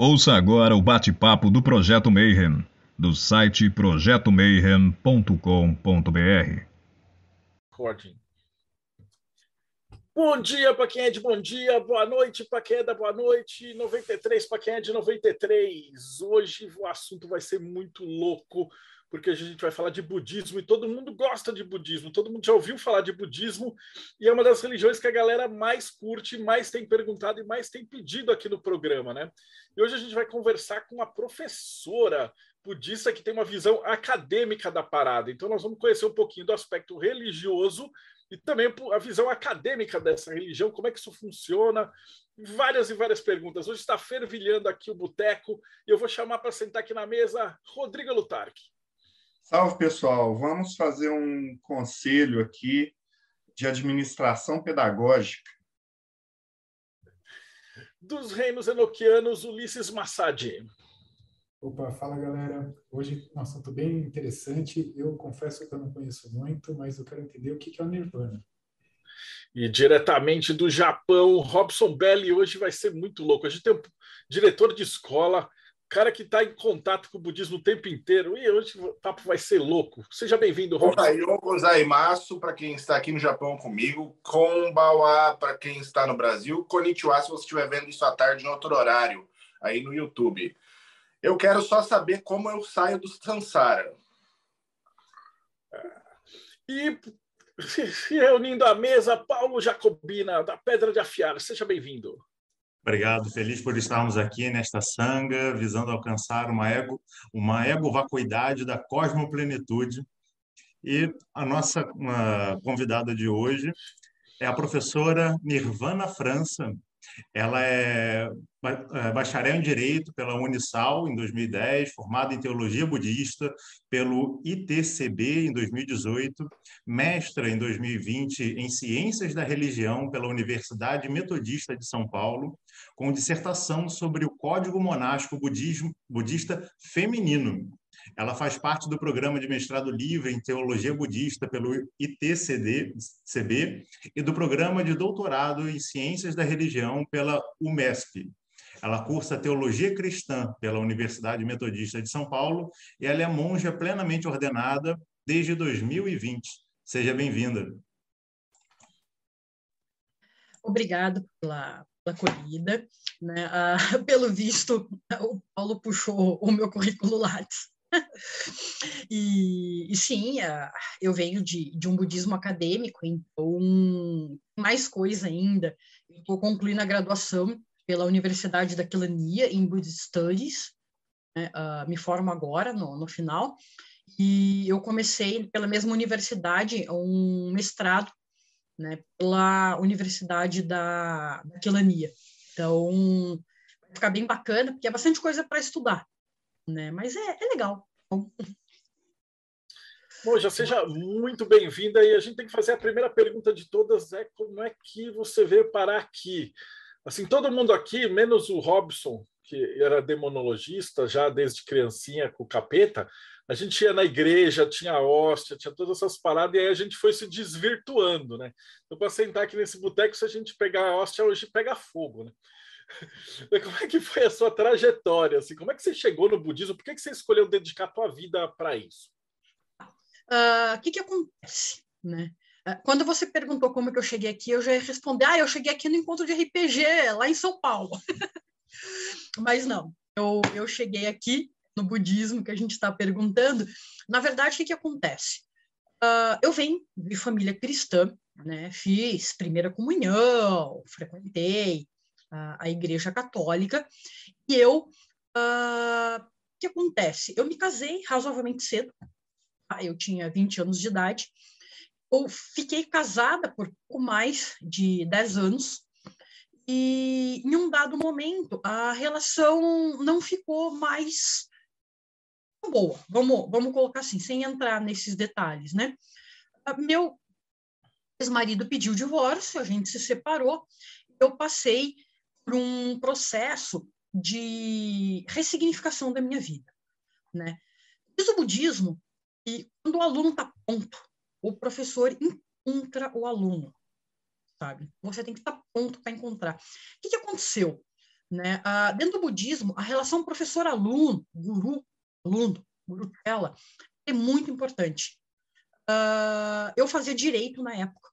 Ouça agora o bate-papo do Projeto Mayhem, do site projetomayhem.com.br. Bom dia para quem é de bom dia, boa noite para quem é da boa noite, 93 para quem é de 93. Hoje o assunto vai ser muito louco, porque a gente vai falar de budismo e todo mundo gosta de budismo, todo mundo já ouviu falar de budismo e é uma das religiões que a galera mais curte, mais tem perguntado e mais tem pedido aqui no programa, né? E hoje a gente vai conversar com uma professora budista que tem uma visão acadêmica da parada. Então nós vamos conhecer um pouquinho do aspecto religioso e também a visão acadêmica dessa religião, como é que isso funciona, várias e várias perguntas. Hoje está fervilhando aqui o boteco e eu vou chamar para sentar aqui na mesa Rodrigo Lutarque. Salve, pessoal. Vamos fazer um conselho aqui de administração pedagógica. Dos reinos enoquianos, Ulisses Massadi. Opa, fala galera. Hoje um assunto bem interessante. Eu confesso que eu não conheço muito, mas eu quero entender o que é o Nirvana. E diretamente do Japão, Robson Belli. Hoje vai ser muito louco. A gente tem um diretor de escola cara que está em contato com o budismo o tempo inteiro. E hoje o papo vai ser louco. Seja bem-vindo, Robson. Ohayou gozaimasu, para quem está aqui no Japão comigo. Konbawa, para quem está no Brasil. Konnichiwa, se você estiver vendo isso à tarde em outro horário, aí no YouTube. Eu quero só saber como eu saio do Sansara. E se reunindo à mesa, Paulo Jacobina, da Pedra de Afiar. Seja bem-vindo. Obrigado, feliz por estarmos aqui nesta sanga, visando alcançar uma ego, uma ego-vacuidade da cosmoplenitude. E a nossa convidada de hoje é a professora Nirvana França, ela é, é bacharel em Direito pela Unisal em 2010, formada em Teologia Budista pelo ITCB em 2018, mestra em 2020 em Ciências da Religião pela Universidade Metodista de São Paulo, com dissertação sobre o Código Monástico Budismo, Budista Feminino, ela faz parte do programa de mestrado livre em teologia budista pelo ITCD-CB e do programa de doutorado em ciências da religião pela UMESP. Ela cursa teologia cristã pela Universidade Metodista de São Paulo e ela é monja plenamente ordenada desde 2020. Seja bem-vinda. Obrigado pela, pela acolhida. Né? Ah, pelo visto, o Paulo puxou o meu currículo Lattes e, e, sim, eu venho de, de um budismo acadêmico, então, mais coisa ainda. Estou concluindo a graduação pela Universidade da Quilania em Buddhist Studies, né, uh, me formo agora, no, no final, e eu comecei pela mesma universidade um mestrado né, pela Universidade da, da Quilania. Então, vai ficar bem bacana, porque é bastante coisa para estudar né? Mas é, é legal. Já seja muito bem-vinda e a gente tem que fazer a primeira pergunta de todas é como é que você veio parar aqui? Assim, todo mundo aqui, menos o Robson, que era demonologista já desde criancinha com o capeta, a gente ia na igreja, tinha hóstia, tinha todas essas paradas, e aí a gente foi se desvirtuando, né? Então, para sentar aqui nesse boteco, se a gente pegar a hóstia, hoje pega fogo, né? Como é que foi a sua trajetória? Assim? Como é que você chegou no budismo? Por que, que você escolheu dedicar a tua vida para isso? O uh, ah, que, que acontece? Né? Uh, quando você perguntou como que eu cheguei aqui, eu já ia responder, ah, eu cheguei aqui no encontro de RPG, lá em São Paulo. Mas não, eu, eu cheguei aqui no budismo que a gente está perguntando. Na verdade, o que, que acontece? Uh, eu venho de família cristã, né? fiz primeira comunhão, frequentei a, Igreja Católica, e eu, uh, o que acontece? Eu me casei razoavelmente cedo, tá? eu tinha 20 anos de idade, eu fiquei casada por pouco mais de 10 anos, e em um dado momento a relação não ficou mais boa, vamos, vamos colocar assim, sem entrar nesses detalhes, né? Ah, meu ex-marido pediu divórcio, a gente se separou, eu passei por um processo de ressignificação da minha vida, né? Diz o budismo que quando o aluno está pronto, o professor encontra o aluno, sabe? Você tem que estar tá pronto para encontrar. O que, que aconteceu? Né? Ah, dentro do budismo, a relação professor-aluno, guru-aluno, guru-tela, é muito importante. Uh, eu fazia direito na época.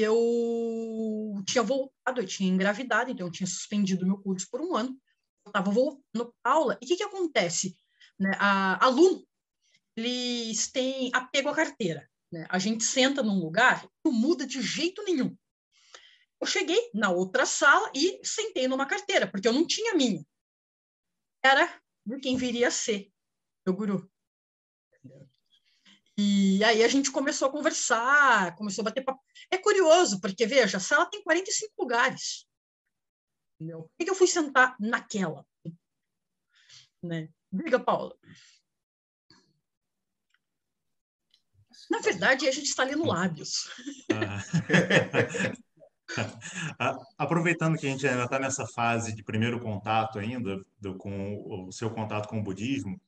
Eu tinha voltado, eu tinha engravidado, então eu tinha suspendido meu curso por um ano. Eu estava voltando para aula. E o que, que acontece? Né? A, aluno, eles têm apego à carteira. Né? A gente senta num lugar não muda de jeito nenhum. Eu cheguei na outra sala e sentei numa carteira, porque eu não tinha minha. Era de quem viria a ser meu guru. E aí a gente começou a conversar, começou a bater papo. É curioso, porque, veja, a sala tem 45 lugares. Entendeu? Por que eu fui sentar naquela? Né? Diga, Paula. Na verdade, a gente está lendo lábios. Ah. Aproveitando que a gente ainda está nessa fase de primeiro contato ainda, do, com o seu contato com o budismo,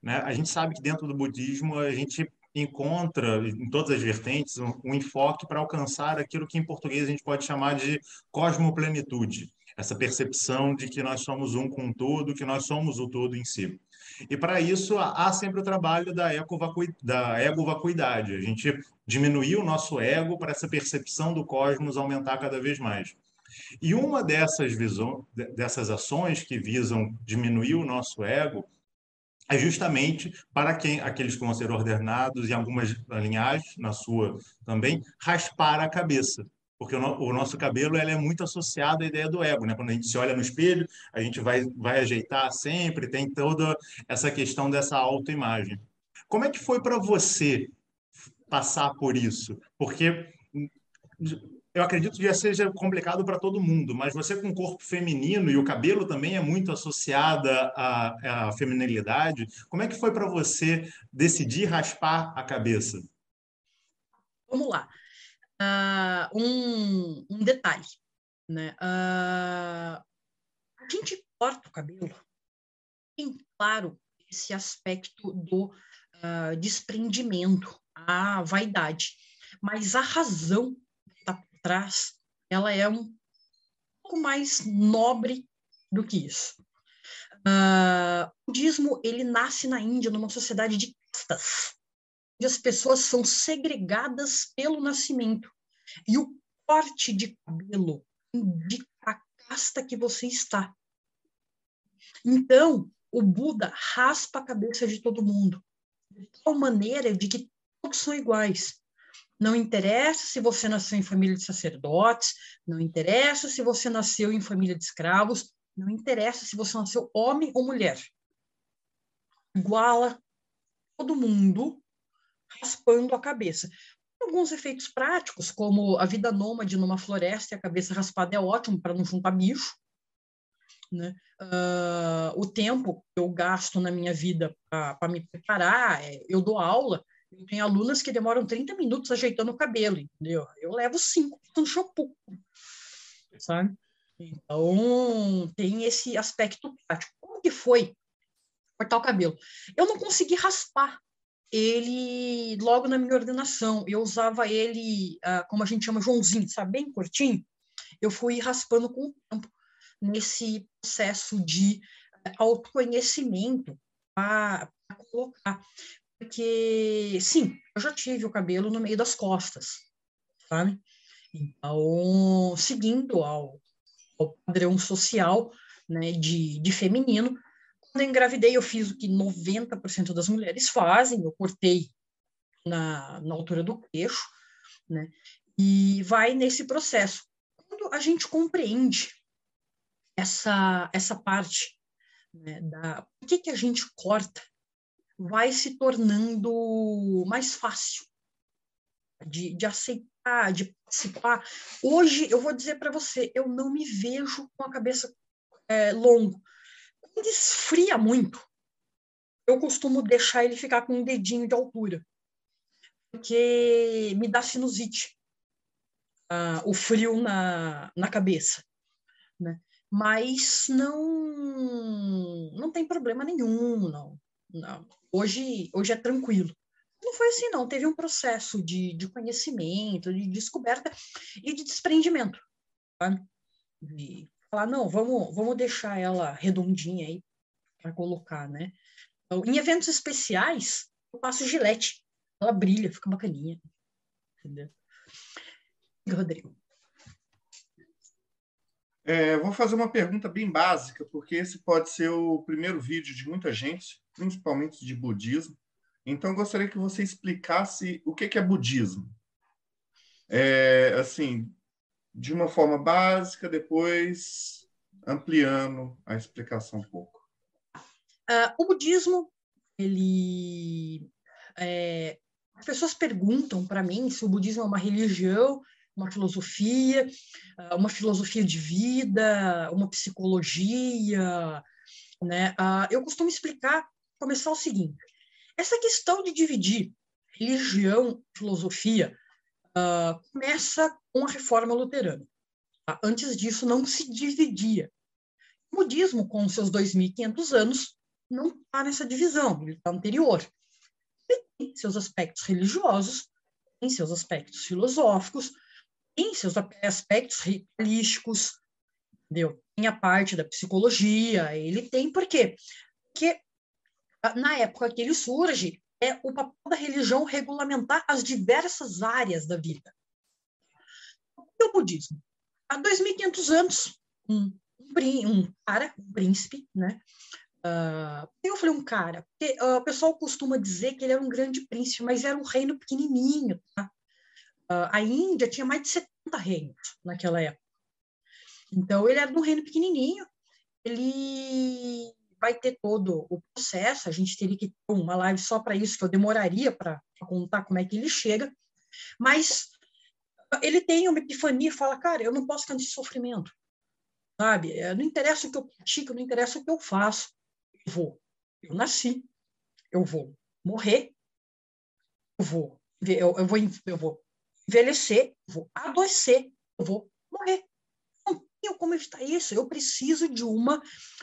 né? a gente sabe que dentro do budismo a gente encontra em todas as vertentes um, um enfoque para alcançar aquilo que em português a gente pode chamar de cosmoplenitude, essa percepção de que nós somos um com o todo, que nós somos o todo em si. E para isso há sempre o trabalho da, da ego-vacuidade, a gente diminuir o nosso ego para essa percepção do cosmos aumentar cada vez mais. E uma dessas, visões, dessas ações que visam diminuir o nosso ego é justamente para quem aqueles que vão ser ordenados em algumas linhagens, na sua também, raspar a cabeça. Porque o, no, o nosso cabelo é muito associado à ideia do ego. Né? Quando a gente se olha no espelho, a gente vai, vai ajeitar sempre, tem toda essa questão dessa autoimagem. Como é que foi para você passar por isso? Porque eu acredito que já seja complicado para todo mundo, mas você com o corpo feminino e o cabelo também é muito associada à, à feminilidade, como é que foi para você decidir raspar a cabeça? Vamos lá. Uh, um, um, detalhe. Né? Uh, a gente corta o cabelo, tem claro esse aspecto do uh, desprendimento, a vaidade, mas a razão traz, ela é um pouco mais nobre do que isso. Uh, o budismo ele nasce na Índia numa sociedade de castas, onde as pessoas são segregadas pelo nascimento e o corte de cabelo indica a casta que você está. Então, o Buda raspa a cabeça de todo mundo, de tal maneira de que todos são iguais. Não interessa se você nasceu em família de sacerdotes, não interessa se você nasceu em família de escravos, não interessa se você nasceu homem ou mulher. Iguala todo mundo raspando a cabeça. Alguns efeitos práticos, como a vida nômade numa floresta e a cabeça raspada é ótimo para não juntar bicho. Né? Uh, o tempo que eu gasto na minha vida para me preparar, é, eu dou aula, tenho alunas que demoram 30 minutos ajeitando o cabelo, entendeu? Eu levo cinco no shampoo, sabe? Então, tem esse aspecto prático. Como que foi cortar o cabelo? Eu não consegui raspar ele logo na minha ordenação. Eu usava ele, ah, como a gente chama, Joãozinho, sabe? Bem curtinho. Eu fui raspando com o tempo nesse processo de eh, autoconhecimento para colocar porque, sim, eu já tive o cabelo no meio das costas, sabe? Então, seguindo ao, ao padrão social né, de, de feminino, quando eu engravidei, eu fiz o que 90% das mulheres fazem, eu cortei na, na altura do queixo, né? E vai nesse processo. Quando a gente compreende essa, essa parte né, da por que, que a gente corta vai se tornando mais fácil de, de aceitar, de participar. Hoje, eu vou dizer para você, eu não me vejo com a cabeça é, longa. Quando esfria muito, eu costumo deixar ele ficar com um dedinho de altura, porque me dá sinusite, uh, o frio na, na cabeça. Né? Mas não, não tem problema nenhum, não. Não. Hoje, hoje é tranquilo. Não foi assim, não. Teve um processo de, de conhecimento, de descoberta e de desprendimento. Tá? De falar, não, vamos, vamos deixar ela redondinha aí para colocar, né? Então, em eventos especiais, eu passo gilete. Ela brilha, fica bacaninha. Entendeu? Rodrigo. É, vou fazer uma pergunta bem básica, porque esse pode ser o primeiro vídeo de muita gente, principalmente de budismo. Então, gostaria que você explicasse o que é budismo. É, assim, de uma forma básica, depois ampliando a explicação um pouco. Uh, o budismo, ele. É, as pessoas perguntam para mim se o budismo é uma religião, uma filosofia, ah, uma filosofia de vida, uma psicologia, né? Uh, eu costumo explicar, começar o seguinte: essa questão de dividir religião, filosofia, uh, começa com a reforma luterana. Tá? Antes disso, não se dividia. O budismo, com seus 2.500 anos, não está nessa divisão, ele está anterior. Ele tem seus aspectos religiosos, tem seus aspectos filosóficos, tem seus aspectos ritualísticos, entendeu? Tem a parte da psicologia, ele tem por quê? Porque ah, na época que ele surge, é o papel da religião regulamentar as diversas áreas da vida. E o budismo? Há 2.500 anos, um, um cara, um príncipe, né? Uh, eu falei um cara, porque uh, o pessoal costuma dizer que ele era um grande príncipe, mas era um reino pequenininho, tá? Uh, a Índia tinha mais de 70 reinos naquela época. Então, ele era um reino pequenininho, ele vai ter todo o processo, a gente teria que ter uma live só para isso, que eu demoraria para contar como é que ele chega, mas ele tem uma epifania e fala, cara, eu não posso ter esse sofrimento, sabe? É, não interessa o que eu pratico, não interessa o que eu faço, eu vou, eu nasci, eu vou morrer, eu vou, eu, eu vou, eu vou envelhecer, vou adoecer, vou morrer tenho como evitar isso, eu preciso de uma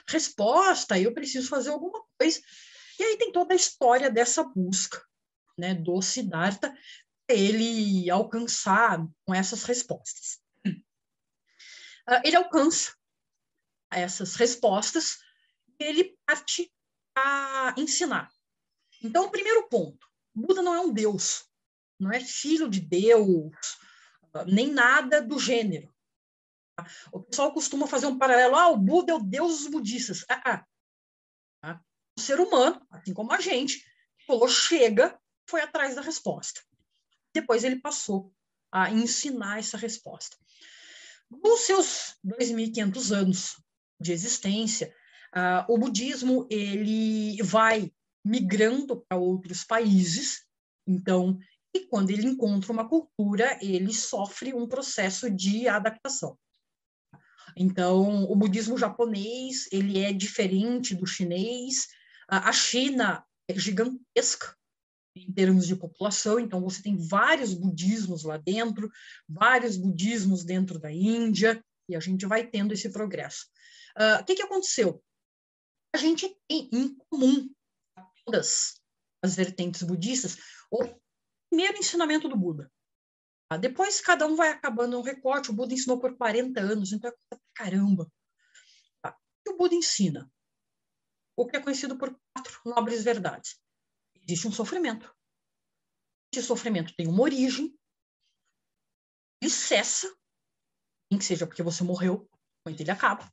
resposta, eu preciso fazer alguma coisa. E aí tem toda a história dessa busca né, do Siddhartha, ele alcançar com essas respostas. Uh, ele alcança essas respostas e ele parte a ensinar. Então, o primeiro ponto, Buda não é um deus, não é filho de Deus, nem nada do gênero. O pessoal costuma fazer um paralelo, ah, o Buda é o deus dos budistas. Ah, ah. ah. O ser humano, assim como a gente, falou, chega, foi atrás da resposta. Depois ele passou a ensinar essa resposta. Nos seus 2.500 anos de existência, uh, o budismo ele vai migrando para outros países, então, e quando ele encontra uma cultura, ele sofre um processo de adaptação. Então, o budismo japonês, ele é diferente do chinês. A China é gigantesca em termos de população, então você tem vários budismos lá dentro, vários budismos dentro da Índia, e a gente vai tendo esse progresso. Uh, o que, que aconteceu? A gente tem em comum todas as vertentes budistas o primeiro ensinamento do Buda, ah, depois cada um vai acabando um recorte. O Buda ensinou por 40 anos, então é coisa pra caramba. Tá? O que o Buda ensina? O que é conhecido por quatro nobres verdades. Existe um sofrimento. Esse sofrimento tem uma origem, ele cessa, nem que seja porque você morreu, quando ele acaba.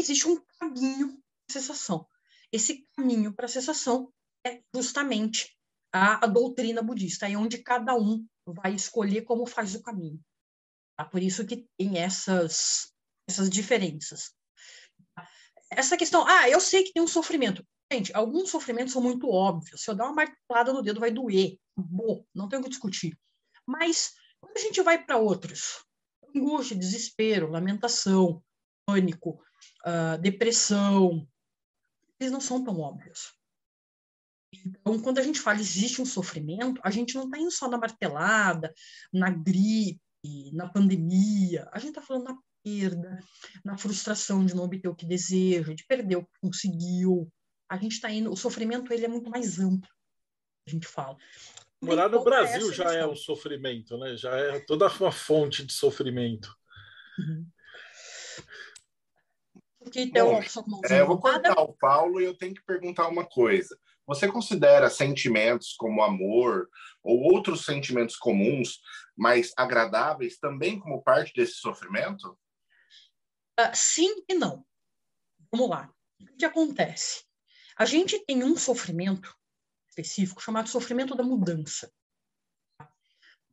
Existe um caminho para cessação. Esse caminho para cessação é justamente a, a doutrina budista, é onde cada um vai escolher como faz o caminho. Tá? Por isso que tem essas, essas diferenças. Essa questão, ah, eu sei que tem um sofrimento. Gente, alguns sofrimentos são muito óbvios. Se eu dar uma martelada no dedo, vai doer. Bom, não tem o que discutir. Mas, quando a gente vai para outros, angústia, desespero, lamentação, pânico, uh, depressão, eles não são tão óbvios. Então, quando a gente fala existe um sofrimento, a gente não está indo só na martelada, na gripe, na pandemia, a gente está falando na perda, na frustração de não obter o que deseja, de perder o que conseguiu. A gente está indo, o sofrimento ele é muito mais amplo, a gente fala. Morar no Brasil já é um sofrimento, né? Já é toda uma fonte de sofrimento. Uhum. que tem uma opção com é, Eu vou cortar o Paulo e eu tenho que perguntar uma coisa. Você considera sentimentos como amor ou outros sentimentos comuns, mais agradáveis, também como parte desse sofrimento? Uh, sim e não. Vamos lá. O que acontece? A gente tem um sofrimento específico chamado sofrimento da mudança.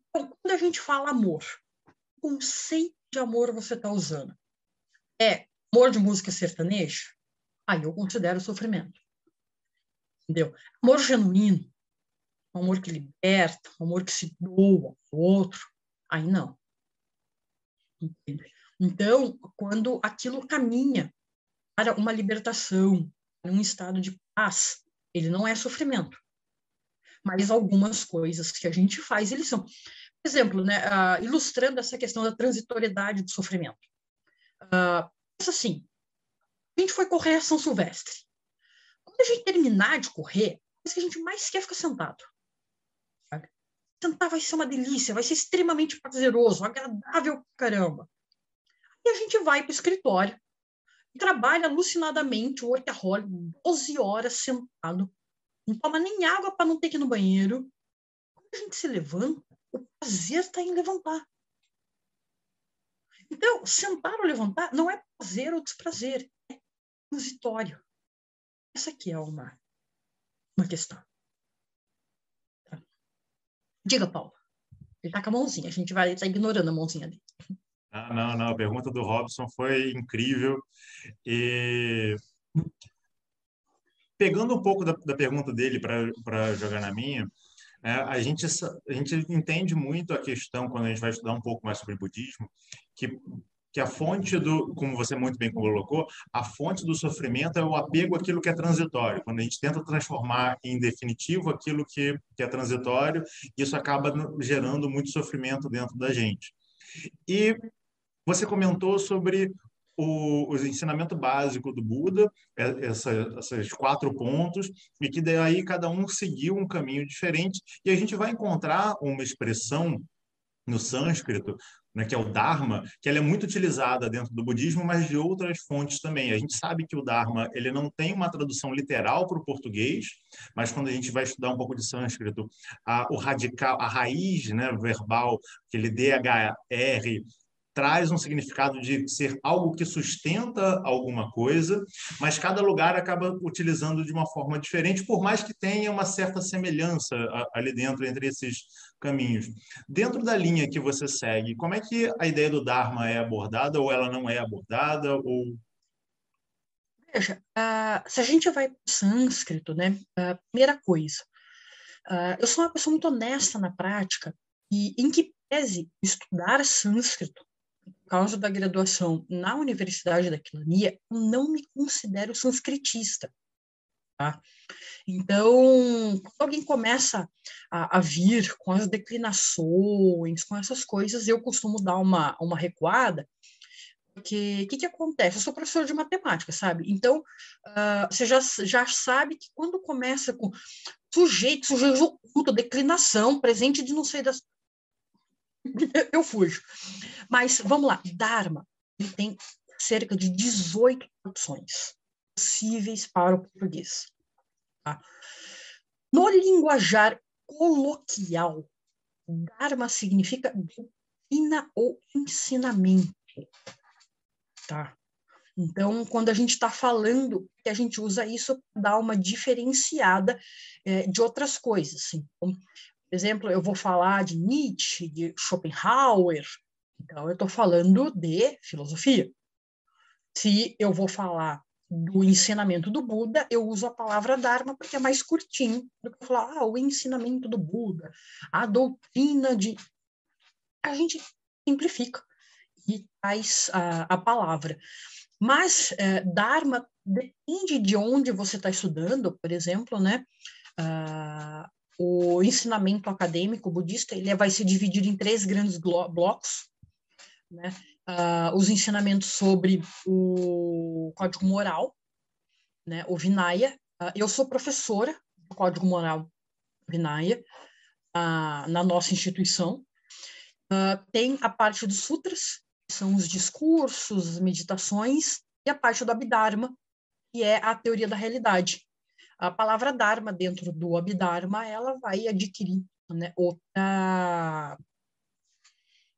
Então, quando a gente fala amor, que conceito de amor você está usando? É amor de música sertaneja? Aí eu considero sofrimento. Entendeu? Amor genuíno, um amor que liberta, um amor que se doa ao outro, aí não. Entende? Então, quando aquilo caminha para uma libertação, um estado de paz, ele não é sofrimento. Mas algumas coisas que a gente faz, eles são. Por exemplo, né, uh, ilustrando essa questão da transitoriedade do sofrimento. Uh, pensa assim, a gente foi correr a São Silvestre. Quando a gente terminar de correr, o que a gente mais quer ficar sentado. Sabe? Sentar vai ser uma delícia, vai ser extremamente prazeroso, agradável caramba. E a gente vai para o escritório, trabalha alucinadamente, o workaholic, 12 horas sentado, não toma nem água para não ter que ir no banheiro. Quando a gente se levanta, o prazer está em levantar. Então, sentar ou levantar não é prazer ou desprazer, é transitório. Essa aqui é uma, uma questão. Tá. Diga, Paulo. Ele está com a mãozinha, a gente vai estar tá ignorando a mãozinha dele. Ah, não, não, a pergunta do Robson foi incrível. E pegando um pouco da, da pergunta dele para jogar na minha, é, a, gente, a gente entende muito a questão, quando a gente vai estudar um pouco mais sobre budismo, que, que a fonte do, como você muito bem colocou, a fonte do sofrimento é o apego àquilo que é transitório. Quando a gente tenta transformar em definitivo aquilo que, que é transitório, isso acaba gerando muito sofrimento dentro da gente. E você comentou sobre o, o ensinamento básico do Buda, é, essa, esses quatro pontos, e que daí cada um seguiu um caminho diferente, e a gente vai encontrar uma expressão no sânscrito, né, que é o Dharma, que ela é muito utilizada dentro do budismo, mas de outras fontes também. A gente sabe que o Dharma ele não tem uma tradução literal para o português, mas quando a gente vai estudar um pouco de sânscrito, a, o radical, a raiz né, verbal, aquele DHR, traz um significado de ser algo que sustenta alguma coisa, mas cada lugar acaba utilizando de uma forma diferente, por mais que tenha uma certa semelhança ali dentro entre esses caminhos. Dentro da linha que você segue, como é que a ideia do Dharma é abordada ou ela não é abordada ou Veja, uh, se a gente vai para o sânscrito, né, uh, primeira coisa, uh, eu sou uma pessoa muito honesta na prática e em que pese estudar sânscrito causa da graduação na Universidade da Quilania, eu não me considero sanscritista. Tá? Então, quando alguém começa a, a, vir com as declinações, com essas coisas, eu costumo dar uma, uma recuada, porque o que, que acontece? Eu sou professor de matemática, sabe? Então, uh, você já, já sabe que quando começa com sujeito, sujeito oculto, declinação, presente de não sei das eu fujo. Mas vamos lá, Dharma tem cerca de 18 traduções possíveis para o português. Tá? No linguajar coloquial, Dharma significa doutrina ou ensinamento. Tá? Então, quando a gente está falando, que a gente usa isso para dar uma diferenciada é, de outras coisas. Assim. Então, exemplo, eu vou falar de Nietzsche, de Schopenhauer, então eu estou falando de filosofia. Se eu vou falar do ensinamento do Buda, eu uso a palavra Dharma porque é mais curtinho do que falar ah, o ensinamento do Buda, a doutrina de. A gente simplifica e traz a, a palavra. Mas é, Dharma depende de onde você está estudando, por exemplo, né? Uh, o ensinamento acadêmico budista ele vai se dividir em três grandes blocos, né? Uh, os ensinamentos sobre o código moral, né? O Vinaya. Uh, eu sou professora do código moral Vinaya uh, na nossa instituição. tem a parte dos sutras, que são os discursos, meditações, e a parte do Abhidharma, que é a teoria da realidade. A palavra Dharma dentro do Abhidharma, ela vai adquirir né, outra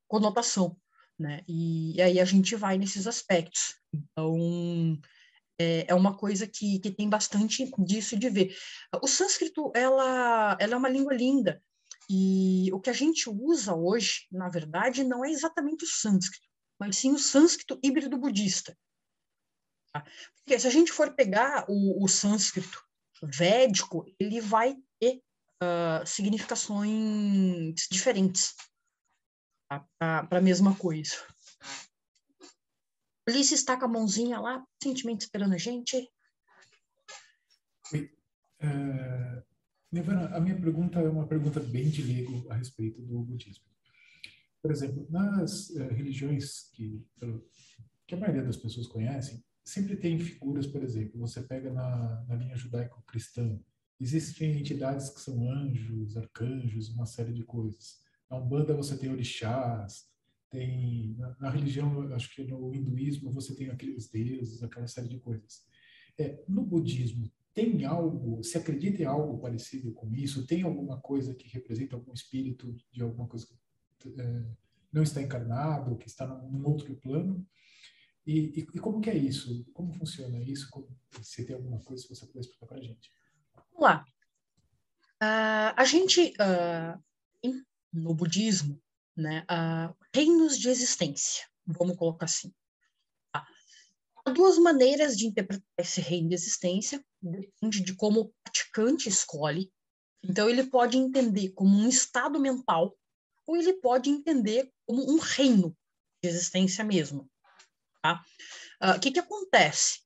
conotação, né? E, e, aí a gente vai nesses aspectos. Então, é, é uma coisa que, que tem bastante disso de ver. O sânscrito, ela, ela é uma língua linda, e o que a gente usa hoje, na verdade, não é exatamente o sânscrito, mas sim o sânscrito híbrido budista. Tá? Porque se a gente for pegar o, o sânscrito védico, ele vai ter uh, significações diferentes tá? para a mesma coisa. Ulisses está com a mãozinha lá, pacientemente esperando a gente. Oi. Uh, Nirvana, a minha pergunta é uma pergunta bem de leigo a respeito do budismo. Por exemplo, nas uh, religiões que, que a maioria das pessoas conhecem, sempre tem figuras, por exemplo, você pega na, na linha judaico-cristã, existem entidades que são anjos, arcanjos, uma série de coisas. Na Umbanda você tem orixás, tem na, na, religião, acho que no hinduísmo você tem aqueles deuses, aquela série de coisas. É, no budismo tem algo, se acredita em algo parecido com isso? Tem alguma coisa que representa algum espírito de alguma coisa que é, não está encarnado, que está num outro plano? E, e, e, como que é isso? Como funciona isso? Como, se tem alguma coisa, se você puder explicar para a gente. Vamos lá. Uh, a gente, uh, no budismo, né, uh, reinos de existência, vamos colocar assim. Tá? Há duas maneiras de interpretar esse reino de existência, depende de como o praticante escolhe. Então, ele pode entender como um estado mental, ou ele pode entender como um reino de existência mesmo. Tá? Ah, o que, que acontece?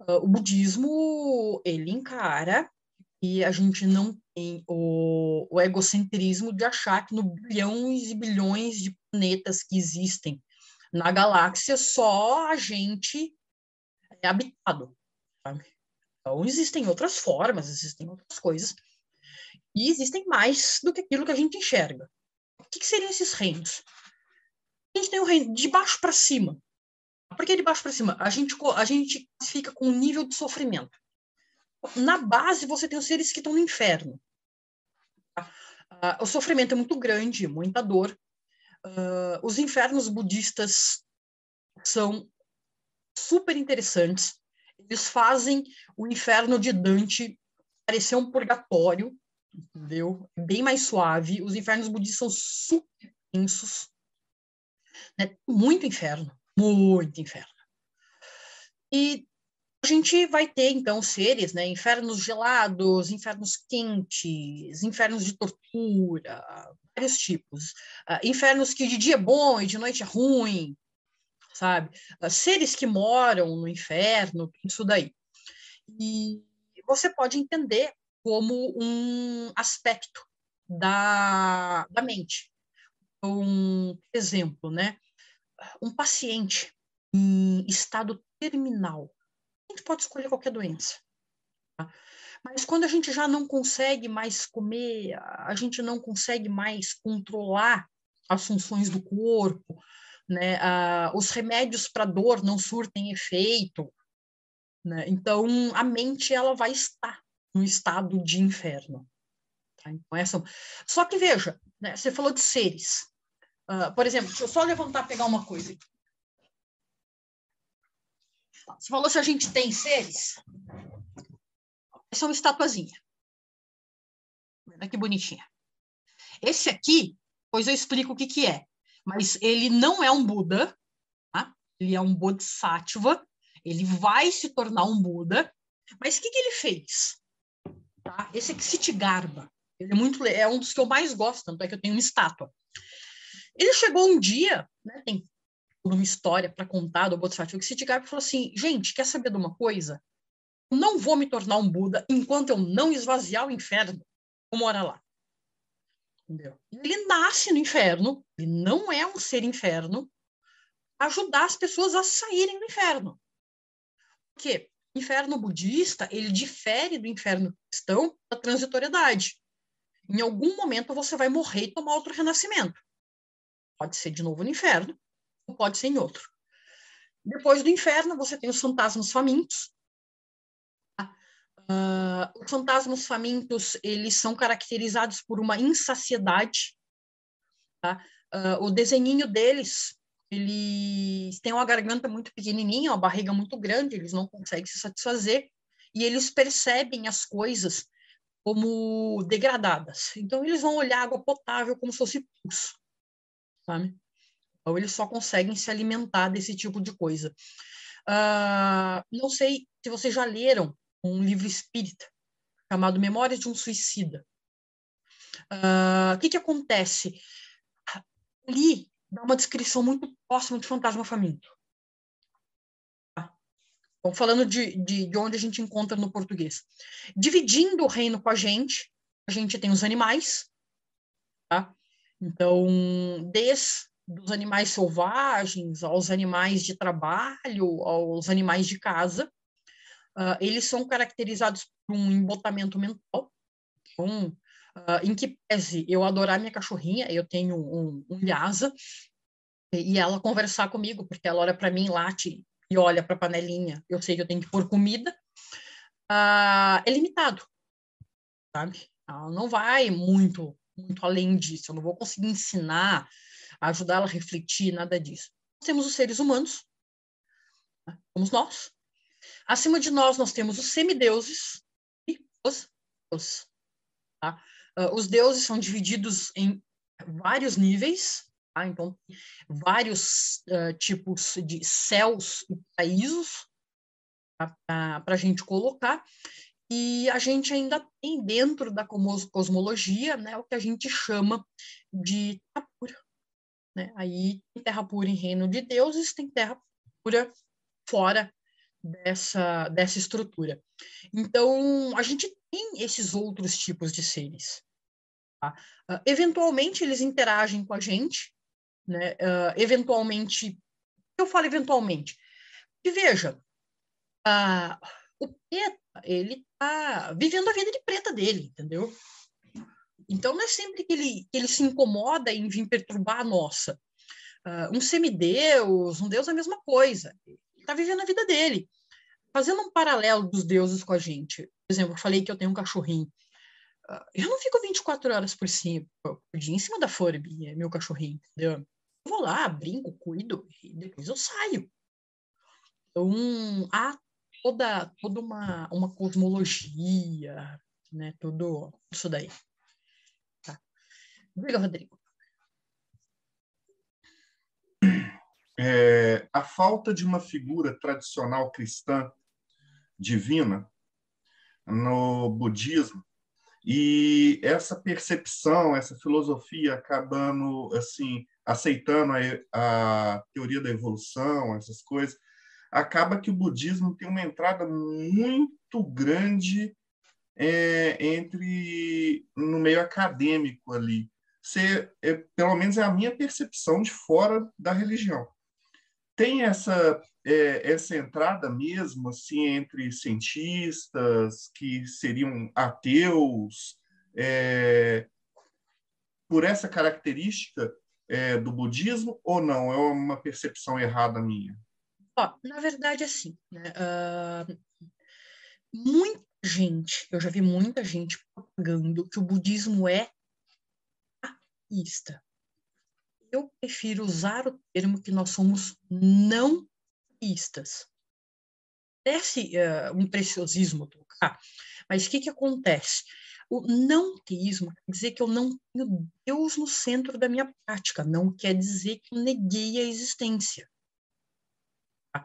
Uh, o budismo, ele encara e a gente não tem o, o, egocentrismo de achar que no bilhões e bilhões de planetas que existem na galáxia, só a gente é habitado. Sabe? Então, existem outras formas, existem outras coisas, e existem mais do que aquilo que a gente enxerga. O que, que seriam esses reinos? A gente tem o reino de baixo para cima, por que de baixo para cima? A gente, a gente fica com um nível de sofrimento. Na base, você tem os seres que estão no inferno. Uh, o sofrimento é muito grande, muita dor. Uh, os infernos budistas são super interessantes. Eles fazem o inferno de Dante parecer um purgatório, entendeu? É bem mais suave. Os infernos budistas são super intensos. Né? Muito inferno muito inferno. E a gente vai ter, então, seres, né? Infernos gelados, infernos quentes, infernos de tortura, vários tipos. Uh, infernos que de dia é bom e de noite é ruim, sabe? Uh, seres que moram no inferno, isso daí. E você pode entender como um aspecto da, da mente. Um exemplo, né? Um paciente em estado terminal, a gente pode escolher qualquer doença. Tá? Mas quando a gente já não consegue mais comer, a gente não consegue mais controlar as funções do corpo, né? Ah, os remédios para dor não surtem efeito, né? Então a mente ela vai estar no estado de inferno. Tá? Então, essa... Só que veja, né? você falou de seres. Uh, por exemplo, deixa eu só levantar pegar uma coisa. Você falou se a gente tem seres. Essa é uma estatuazinha. Olha que bonitinha. Esse aqui, pois eu explico o que, que é. Mas ele não é um Buda, tá? ele é um Bodhisattva, ele vai se tornar um Buda. Mas o que, que ele fez? Tá? Esse aqui, Sitigarba, ele é muito é um dos que eu mais gosto, tanto é que eu tenho uma estátua. Ele chegou um dia, né, tem uma história para contar do Bodhisattva Siddhartha falou assim: gente, quer saber de uma coisa? Não vou me tornar um Buda enquanto eu não esvaziar o inferno. Vou morar lá. Entendeu? Ele nasce no inferno, ele não é um ser inferno, ajudar as pessoas a saírem do inferno. Por quê? O inferno budista, ele difere do inferno cristão da transitoriedade. Em algum momento você vai morrer e tomar outro renascimento. Pode ser de novo no inferno, ou pode ser em outro. Depois do inferno, você tem os fantasmas famintos. Uh, os fantasmas famintos, eles são caracterizados por uma insaciedade. Tá? Uh, o desenhinho deles, eles têm uma garganta muito pequenininha, uma barriga muito grande, eles não conseguem se satisfazer, e eles percebem as coisas como degradadas. Então, eles vão olhar água potável como se fosse pus, sabe? Então, eles só conseguem se alimentar desse tipo de coisa. Uh, não sei se vocês já leram um livro espírita chamado Memórias de um Suicida. Uh, o que, que acontece? Ali dá uma descrição muito próxima de Fantasma Faminto. Estamos falando de, de, de onde a gente encontra no português. Dividindo o reino com a gente, a gente tem os animais, tá? Então, desde os animais selvagens aos animais de trabalho, aos animais de casa, uh, eles são caracterizados por um embotamento mental. Então, uh, em que pese eu adorar minha cachorrinha, eu tenho um, um Lhasa, e ela conversar comigo, porque ela olha para mim, late e olha para a panelinha, eu sei que eu tenho que pôr comida, uh, é limitado, sabe? Ela não vai muito, muito além disso, eu não vou conseguir ensinar, ajudar ela a refletir, nada disso. Nós temos os seres humanos, né? somos nós. Acima de nós, nós temos os semideuses e os deuses. Tá? Uh, os deuses são divididos em vários níveis, Tá? Então, vários uh, tipos de céus e paraísos para a gente colocar. E a gente ainda tem dentro da cosmologia né, o que a gente chama de terra pura. Né? Aí tem terra pura em reino de deuses, tem terra pura fora dessa, dessa estrutura. Então, a gente tem esses outros tipos de seres. Tá? Uh, eventualmente, eles interagem com a gente, né? Uh, eventualmente, eu falo eventualmente, e veja, uh, o Preta, ele tá vivendo a vida de preta dele, entendeu? Então, não é sempre que ele, que ele se incomoda em vir perturbar a nossa. Uh, um semideus, um deus é a mesma coisa. Ele está vivendo a vida dele. Fazendo um paralelo dos deuses com a gente. Por exemplo, eu falei que eu tenho um cachorrinho. Uh, eu não fico 24 horas por, cima, por dia em cima da Furby, meu cachorrinho, entendeu? Eu vou lá, brinco, cuido e depois eu saio. Então, há toda, toda uma, uma cosmologia, né? Tudo isso daí. Tá. Diga, Rodrigo. É, a falta de uma figura tradicional cristã divina no budismo e essa percepção, essa filosofia acabando assim aceitando a, a teoria da evolução, essas coisas, acaba que o budismo tem uma entrada muito grande é, entre no meio acadêmico ali. Ser, é, pelo menos é a minha percepção de fora da religião. Tem essa é, essa entrada mesmo assim entre cientistas que seriam ateus é, por essa característica é, do budismo ou não? É uma percepção errada minha? Ó, na verdade, assim, né? uh, muita gente, eu já vi muita gente propagando que o budismo é ateísta. Eu prefiro usar o termo que nós somos não teístas. Parece uh, um preciosismo trocar, mas o que, que acontece? O não teísmo quer dizer que eu não tenho Deus no centro da minha prática, não quer dizer que eu neguei a existência. Tá?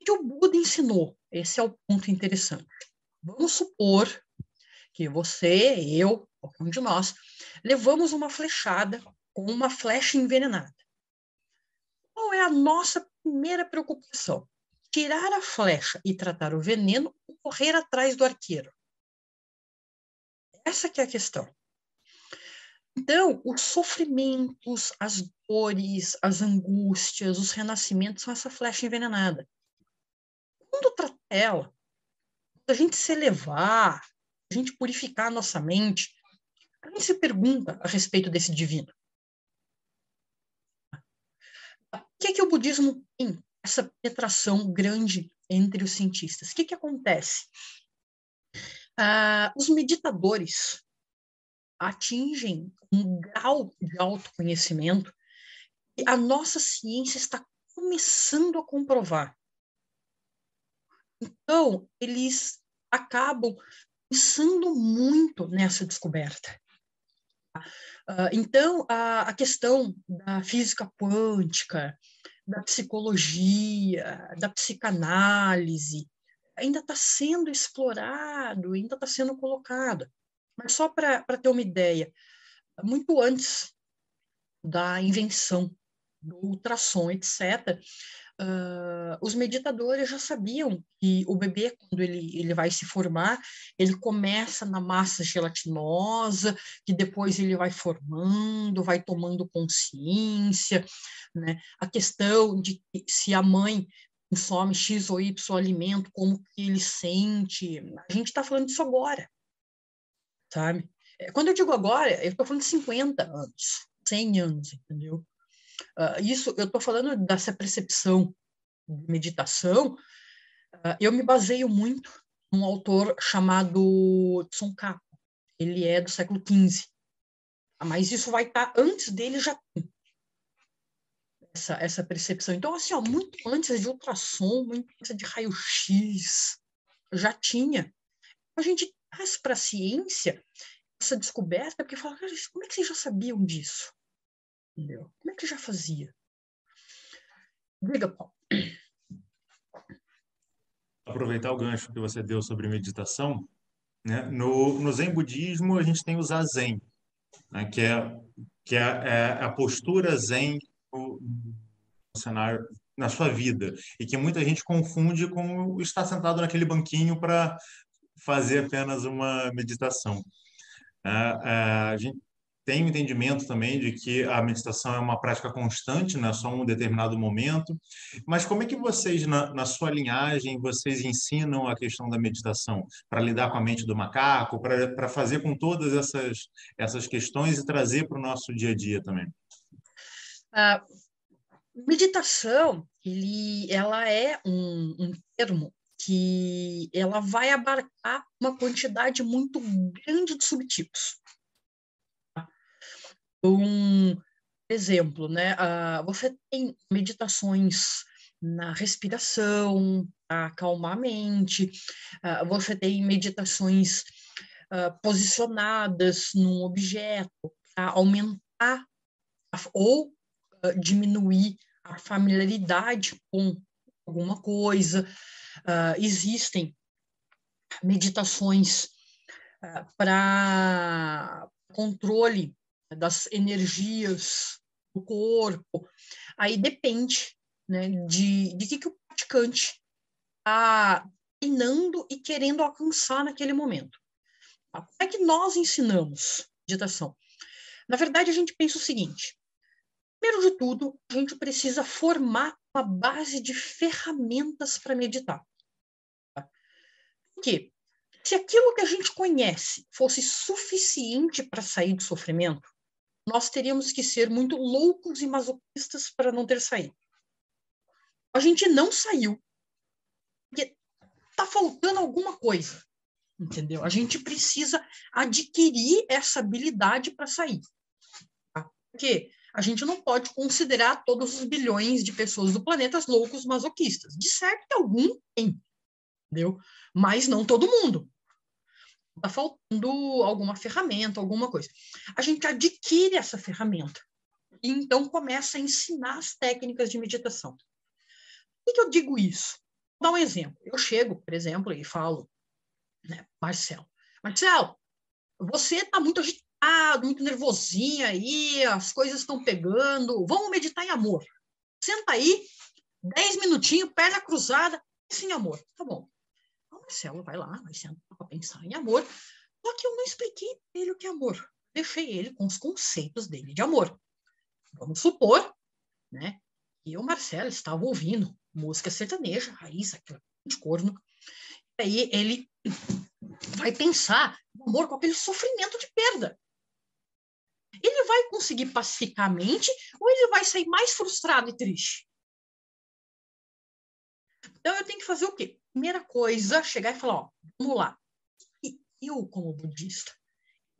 O que o Buda ensinou? Esse é o ponto interessante. Vamos supor que você, eu, qualquer um de nós, levamos uma flechada com uma flecha envenenada. Qual é a nossa primeira preocupação? Tirar a flecha e tratar o veneno ou correr atrás do arqueiro? Essa que é a questão. Então, os sofrimentos, as dores, as angústias, os renascimentos são essa flecha envenenada. Quando trata ela, a gente se elevar, a gente purificar a nossa mente, a gente se pergunta a respeito desse divino. O que, é que o budismo tem essa penetração grande entre os cientistas. O que, que acontece? Uh, os meditadores atingem um grau de autoconhecimento que a nossa ciência está começando a comprovar. Então, eles acabam pensando muito nessa descoberta. Uh, então, a, a, questão da física quântica, da psicologia, da psicanálise, ainda está sendo explorado, ainda está sendo colocado. Mas só para ter uma ideia, muito antes da invenção do ultrassom, etc., uh, os meditadores já sabiam que o bebê, quando ele, ele vai se formar, ele começa na massa gelatinosa, que depois ele vai formando, vai tomando consciência, né? A questão de se a mãe consome X ou Y alimento, como que ele sente, a gente está falando disso agora, sabe? É, quando eu digo agora, eu estou falando de 50 anos, 100 anos, entendeu? Uh, isso, eu estou falando dessa percepção de meditação, uh, eu me baseio muito num autor chamado Tsongkhapa. Ele é do século XV. Ah, mas isso vai estar tá, antes dele já essa, essa percepção. Então, assim, ó, muito antes de ultrassom, muito antes de raio-x, já tinha. A gente traz para a ciência essa descoberta, porque fala, como é que vocês já sabiam disso? Entendeu? Como é que já fazia? Diga, Paulo. Aproveitar o gancho que você deu sobre meditação, né? no, no Zen Budismo a gente tem o Zazen, né? que, é, que é, é a postura Zen no, no cenário, na sua vida, e que muita gente confunde com estar sentado naquele banquinho para fazer apenas uma meditação. É, é, a gente tem o entendimento também de que a meditação é uma prática constante, não é só um determinado momento. Mas como é que vocês, na, na sua linhagem, vocês ensinam a questão da meditação para lidar com a mente do macaco, para fazer com todas essas, essas questões e trazer para o nosso dia a dia também? A meditação, ele, ela é um, um termo que ela vai abarcar uma quantidade muito grande de subtipos um exemplo, né? Uh, você tem meditações na respiração, para acalmar a mente, uh, você tem meditações uh, posicionadas num objeto para aumentar a, ou diminuir a familiaridade com alguma coisa. Existem meditações para controle das energias do corpo. Aí depende né, de, de que, que o praticante está treinando e querendo alcançar naquele momento. Tá? Como é que nós ensinamos meditação? Na verdade, a gente pensa o seguinte: primeiro de tudo, a gente precisa formar uma base de ferramentas para meditar. Por quê? Se aquilo que a gente conhece fosse suficiente para sair do sofrimento, nós teríamos que ser muito loucos e masoquistas para não ter saído. A gente não saiu, porque está faltando alguma coisa, entendeu? A gente precisa adquirir essa habilidade para sair. Tá? Porque a gente não pode considerar todos os bilhões de pessoas do planeta loucos masoquistas. De certo, algum tem, entendeu? Mas não todo mundo está faltando alguma ferramenta, alguma coisa. A gente adquire essa ferramenta e então começa a ensinar as técnicas de meditação. Por que, eu digo isso? Vou dar um exemplo. Eu chego, por exemplo, e falo, né, Marcelo, Marcelo, você está muito agitado, muito nervosinho aí, as coisas estão pegando, vamos meditar em amor. Senta aí, dez minutinhos, perna cruzada, sem amor. Tá bom. Marcelo vai lá, vai sentar para pensar em amor. Só que eu não expliquei para ele o que é amor. Deixei ele com os conceitos dele de amor. Vamos supor, né, que o Marcelo estava ouvindo música sertaneja, raiz, aquela de corno. E aí ele vai pensar no amor com aquele sofrimento de perda. Ele vai conseguir pacificar a mente ou ele vai sair mais frustrado e triste? Então eu tenho que fazer o quê? Primeira coisa, chegar e falar, ó, vamos lá. Eu, como budista,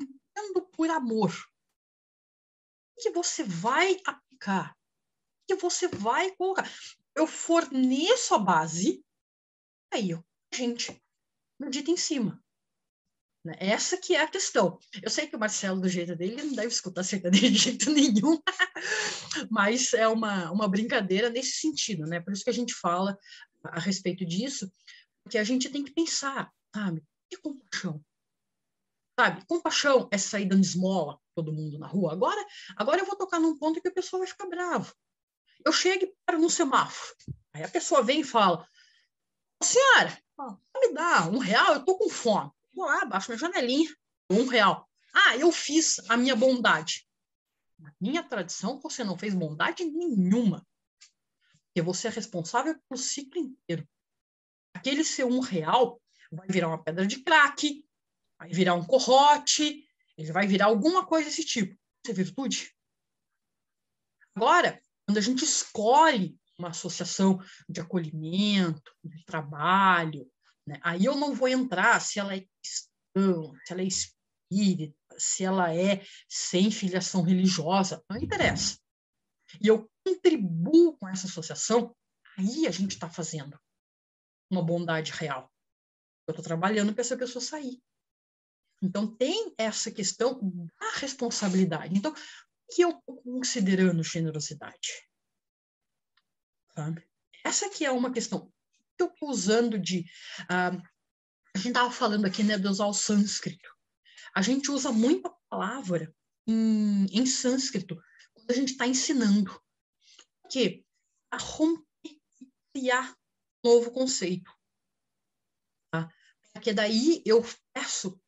entendo por amor. Que você vai aplicar? Que você vai colocar? Eu forneço a base, aí, ó, gente, medita em cima. Né? Essa que é a questão. Eu sei que o Marcelo, do jeito dele, não deve escutar sertanejo de jeito nenhum, mas é uma, uma brincadeira nesse sentido, né? Por isso que a gente fala a respeito disso, porque a gente tem que pensar, sabe? Que compaixão? Sabe? Compaixão é sair dando esmola todo mundo na rua. Agora, agora eu vou tocar num ponto que a pessoa vai ficar brava. Eu chego e paro no semáforo. Aí a pessoa vem e fala, senhora, me dá um real, eu tô com fome. Vou lá, baixo minha janelinha, um real. Ah, eu fiz a minha bondade. Na minha tradição, você não fez bondade nenhuma. Porque você é responsável pelo ciclo inteiro. Aquele seu um real vai virar uma pedra de crack, vai virar um corrote, ele vai virar alguma coisa desse tipo. Isso é virtude. Agora, quando a gente escolhe uma associação de acolhimento, de trabalho, né? Aí eu não vou entrar se ela é cristã, se ela é espírita, se ela é sem filiação religiosa, não interessa. E eu contribuo com essa associação, aí a gente está fazendo uma bondade real. Eu estou trabalhando para essa pessoa sair. Então, tem essa questão da responsabilidade. Então, o que eu estou considerando generosidade? Sabe? Essa que é uma questão eu estou usando de. Uh, a gente estava falando aqui né, de usar o sânscrito. A gente usa muita palavra em, em sânscrito quando a gente está ensinando. Que a romper e criar um novo conceito. Tá? Porque daí eu peço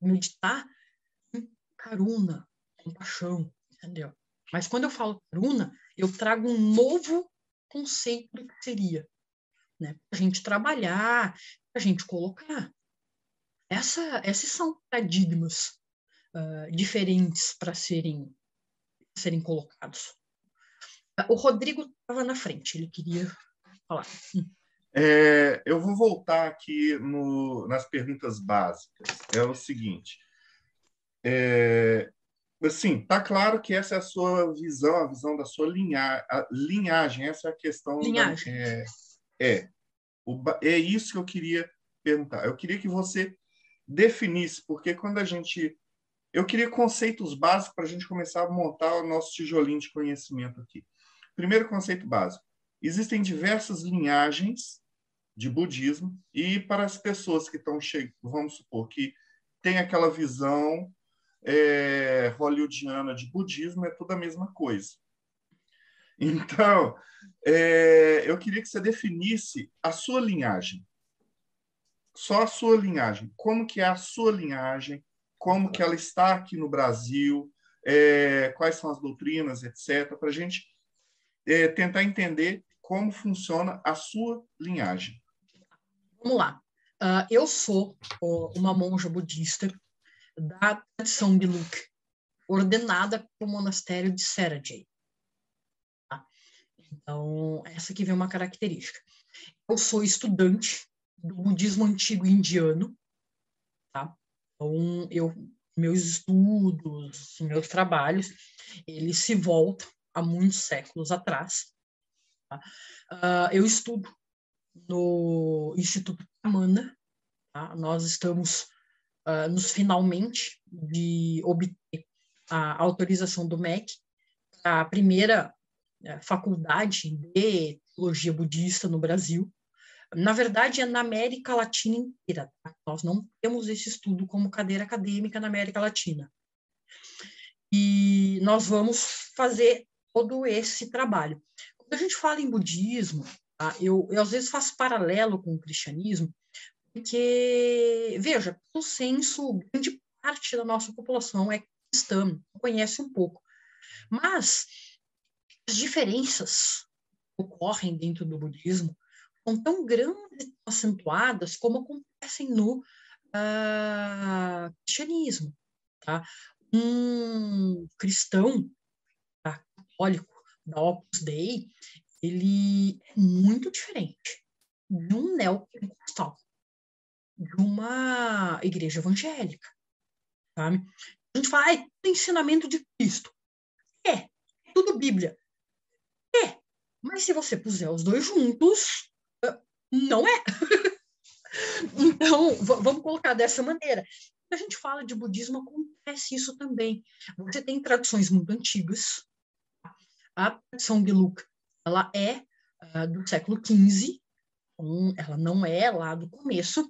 meditar em karuna, compaixão, entendeu? Mas quando eu falo karuna, eu trago um novo conceito do que seria, né? A gente trabalhar, a gente colocar. Essa, esses são paradigmas uh, diferentes para serem, serem colocados. O Rodrigo estava na frente, ele queria falar. É, eu vou voltar aqui no, nas perguntas básicas. É o seguinte: é, assim, tá claro que essa é a sua visão, a visão da sua linha, a linhagem, essa é a questão. Linhagem. Da, é, é, o, é isso que eu queria perguntar. Eu queria que você definisse, porque quando a gente. Eu queria conceitos básicos para a gente começar a montar o nosso tijolinho de conhecimento aqui. Primeiro conceito básico: existem diversas linhagens de budismo, e para as pessoas que estão chegando, vamos supor que tem aquela visão é, hollywoodiana de budismo é tudo a mesma coisa. Então, é, eu queria que você definisse a sua linhagem. Só a sua linhagem. Como que é a sua linhagem? Como que ela está aqui no Brasil? É, quais são as doutrinas, etc. Para a gente é, tentar entender como funciona a sua linhagem. Vamos lá. Uh, eu sou uma monja budista da tradição Biluk, ordenada pelo monastério de Serajay. Tá? Então, essa aqui vem uma característica. Eu sou estudante do budismo antigo indiano, tá? Então, eu, meus estudos, meus trabalhos, eles se voltam a muitos séculos atrás. Tá? Uh, eu estudo no Instituto Kamana, tá? nós estamos uh, nos finalmente de obter a autorização do MEC, a primeira uh, faculdade de teologia budista no Brasil. Na verdade, é na América Latina inteira. Tá? Nós não temos esse estudo como cadeira acadêmica na América Latina. E nós vamos fazer todo esse trabalho. Quando a gente fala em budismo, tá? eu, eu às vezes faço paralelo com o cristianismo, porque, veja, no senso, grande parte da nossa população é cristã, conhece um pouco. Mas as diferenças que ocorrem dentro do budismo são tão grandes e acentuadas como acontecem no uh, cristianismo. Tá? Um cristão tá, católico da Opus Dei, ele é muito diferente de um neopentecostal, de uma igreja evangélica, sabe? A gente fala, ah, é tudo ensinamento de Cristo. É, é tudo Bíblia. É, mas se você puser os dois juntos, não é. então, vamos colocar dessa maneira. Quando a gente fala de budismo, acontece isso também. Você tem tradições muito antigas. A tradição Gelug, ela é uh, do século XV, um, ela não é lá do começo,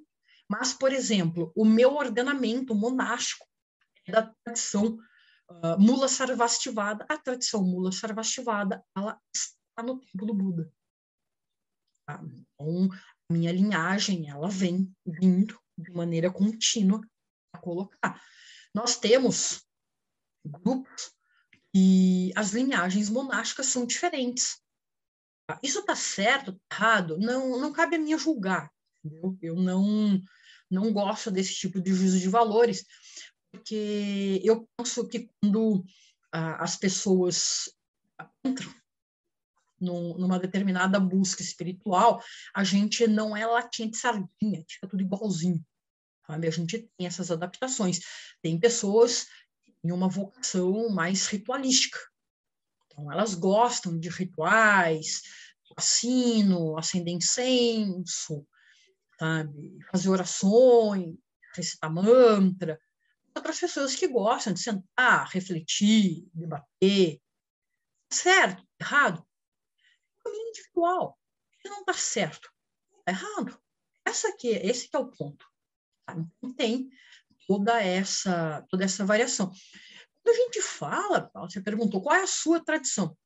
mas, por exemplo, o meu ordenamento monástico é da tradição uh, Mula Sarvastivada. A tradição Mula Sarvastivada, ela está no tempo do Buda. Tá? Então, a minha linhagem, ela vem vindo de maneira contínua a colocar. Nós temos grupos e as linhagens monásticas são diferentes. Tá? Isso está certo, tá errado? Não, não cabe a mim julgar. Entendeu? Eu não, não gosto desse tipo de juízo de valores, porque eu penso que quando ah, as pessoas entram numa determinada busca espiritual, a gente não é latinha de sardinha, fica tudo igualzinho. Sabe? A gente tem essas adaptações. Tem pessoas em uma vocação mais ritualística. Então, elas gostam de rituais, assino, acender incenso, sabe? fazer orações, recitar mantra. Outras pessoas que gostam de sentar, refletir, debater. Certo? Errado? caminho individual. Ele não está certo, está errado. Essa aqui, esse que é o ponto. Tá? Então, tem toda essa, toda essa variação. Quando a gente fala, você perguntou qual é a sua tradição.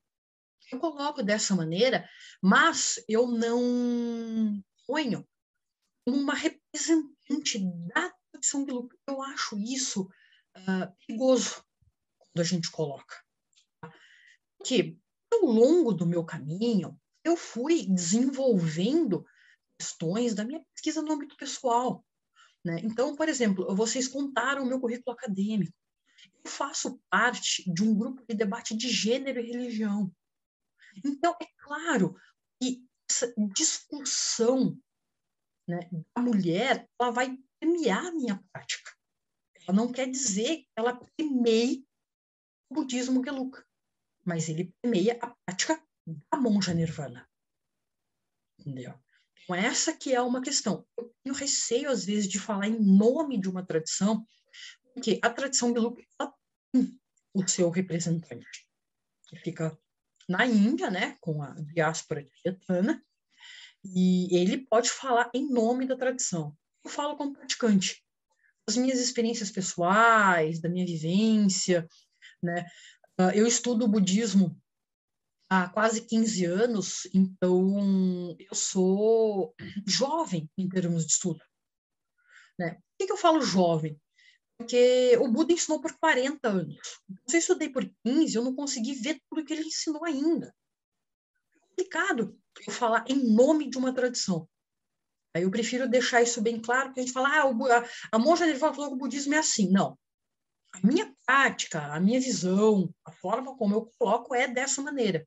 Eu coloco dessa maneira, mas eu não ponho uma representante da tradição de lucro. Eu acho isso uh, perigoso quando a gente coloca. Tá? Porque ao longo do meu caminho, eu fui desenvolvendo questões da minha pesquisa no âmbito pessoal. Né? Então, por exemplo, vocês contaram o meu currículo acadêmico. Eu faço parte de um grupo de debate de gênero e religião. Então, é claro que essa discussão né, da mulher ela vai premiar a minha prática. Ela não quer dizer que ela premie o budismo Geluka mas ele permeia a prática da monja nirvana. Entendeu? Então, essa que é uma questão. Eu tenho receio, às vezes, de falar em nome de uma tradição, porque a tradição Gelug tem o seu representante, que fica na Índia, né, com a diáspora tibetana, e ele pode falar em nome da tradição. Eu falo como praticante. As minhas experiências pessoais, da minha vivência, né, ah, eu estudo budismo há quase 15 anos, então eu sou jovem em termos de estudo. Né? Por que, eu falo jovem? Porque o Buda ensinou por 40 anos. Se eu estudei por 15, eu não consegui ver tudo que ele ensinou ainda. Complicado eu falar em nome de uma tradição. Aí eu prefiro deixar isso bem claro, porque a gente fala, ah, a, a monja Nirvana falou que o budismo é assim. Não, a minha prática, a minha visão, a forma como eu coloco é dessa maneira.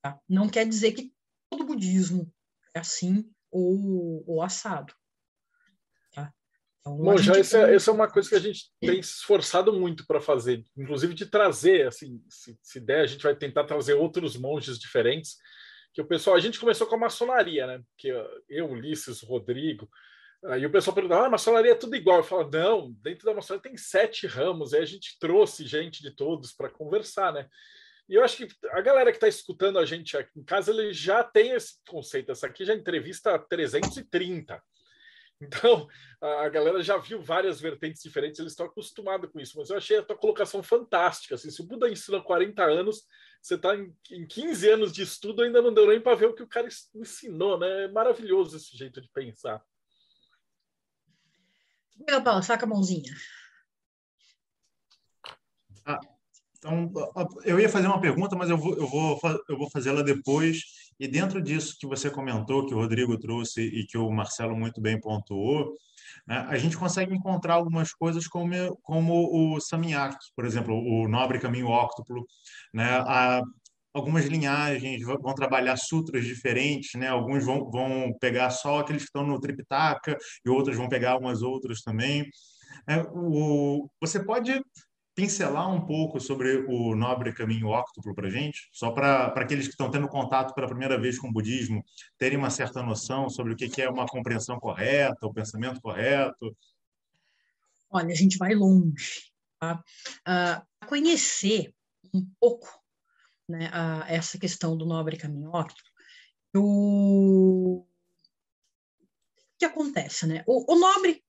Tá? Não quer dizer que todo budismo é assim ou, ou assado. Então, Bom, já essa, tem... essa, é uma coisa que a gente tem se esforçado muito para fazer, inclusive de trazer, assim, se, se der, a gente vai tentar trazer outros monges diferentes, que o pessoal, a gente começou com a maçonaria, né? Que eu, Ulisses, Rodrigo, Aí o pessoal pergunta, ah, a maçonaria é tudo igual. Eu falo, não, dentro da maçonaria tem sete ramos, aí a gente trouxe gente de todos para conversar, né? E eu acho que a galera que está escutando a gente aqui em casa, ele já tem esse conceito. Essa aqui já entrevista 330. Então, a galera já viu várias vertentes diferentes, eles estão acostumados com isso. Mas eu achei a tua colocação fantástica. Assim, se o Buda ensina 40 anos, você está em, em 15 anos de estudo, ainda não deu nem para ver o que o cara ensinou, né? É maravilhoso esse jeito de pensar. Diga, Paulo, saca a mãozinha. Ah, então, eu ia fazer uma pergunta, mas eu vou, eu vou, eu vou fazê-la depois. E dentro disso que você comentou, que o Rodrigo trouxe e que o Marcelo muito bem pontuou, né, a gente consegue encontrar algumas coisas como, como o Saminyak, por exemplo, o Nobre Caminho Óctuplo, né, a, algumas linhagens vão trabalhar sutras diferentes, né? Alguns vão, vão pegar só aqueles que estão no Tripitaka e outros vão pegar umas outras também. É, o, você pode pincelar um pouco sobre o nobre caminho óctuplo para gente, só para aqueles que estão tendo contato pela primeira vez com o budismo terem uma certa noção sobre o que, que é uma compreensão correta, o pensamento correto? Olha, a gente vai longe. Tá? Uh, conhecer um pouco né, uh, essa questão do nobre caminho óctuplo, o... o que acontece? Né? O, o nobre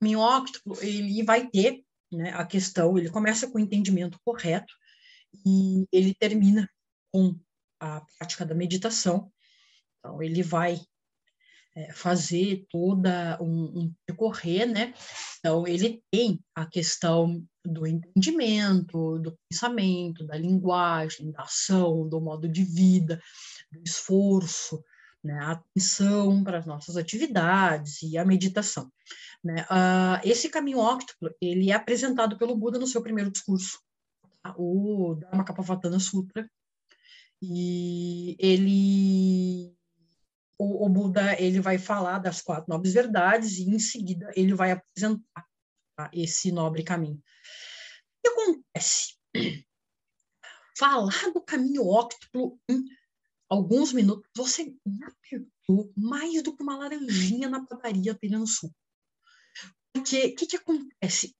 caminho óctuplo ele vai ter né, a questão, ele começa com o entendimento correto e ele termina com a prática da meditação. Então, ele vai é, fazer toda um, um, percorrer, né? Então, ele tem a questão do entendimento, do pensamento, da linguagem, da ação, do modo de vida, do esforço, né? a atenção para as nossas atividades e a meditação. Né? Uh, esse caminho óctuplo, ele é apresentado pelo Buda no seu primeiro discurso, tá? o Dhammacapavatana Sutra, e ele o, o, Buda ele vai falar das quatro nobres verdades e em seguida ele vai apresentar tá? esse nobre caminho. O que acontece? Falar do caminho óctuplo em alguns minutos, você me apertou mais do que uma laranjinha na padaria pegando suco. Porque o que, que acontece?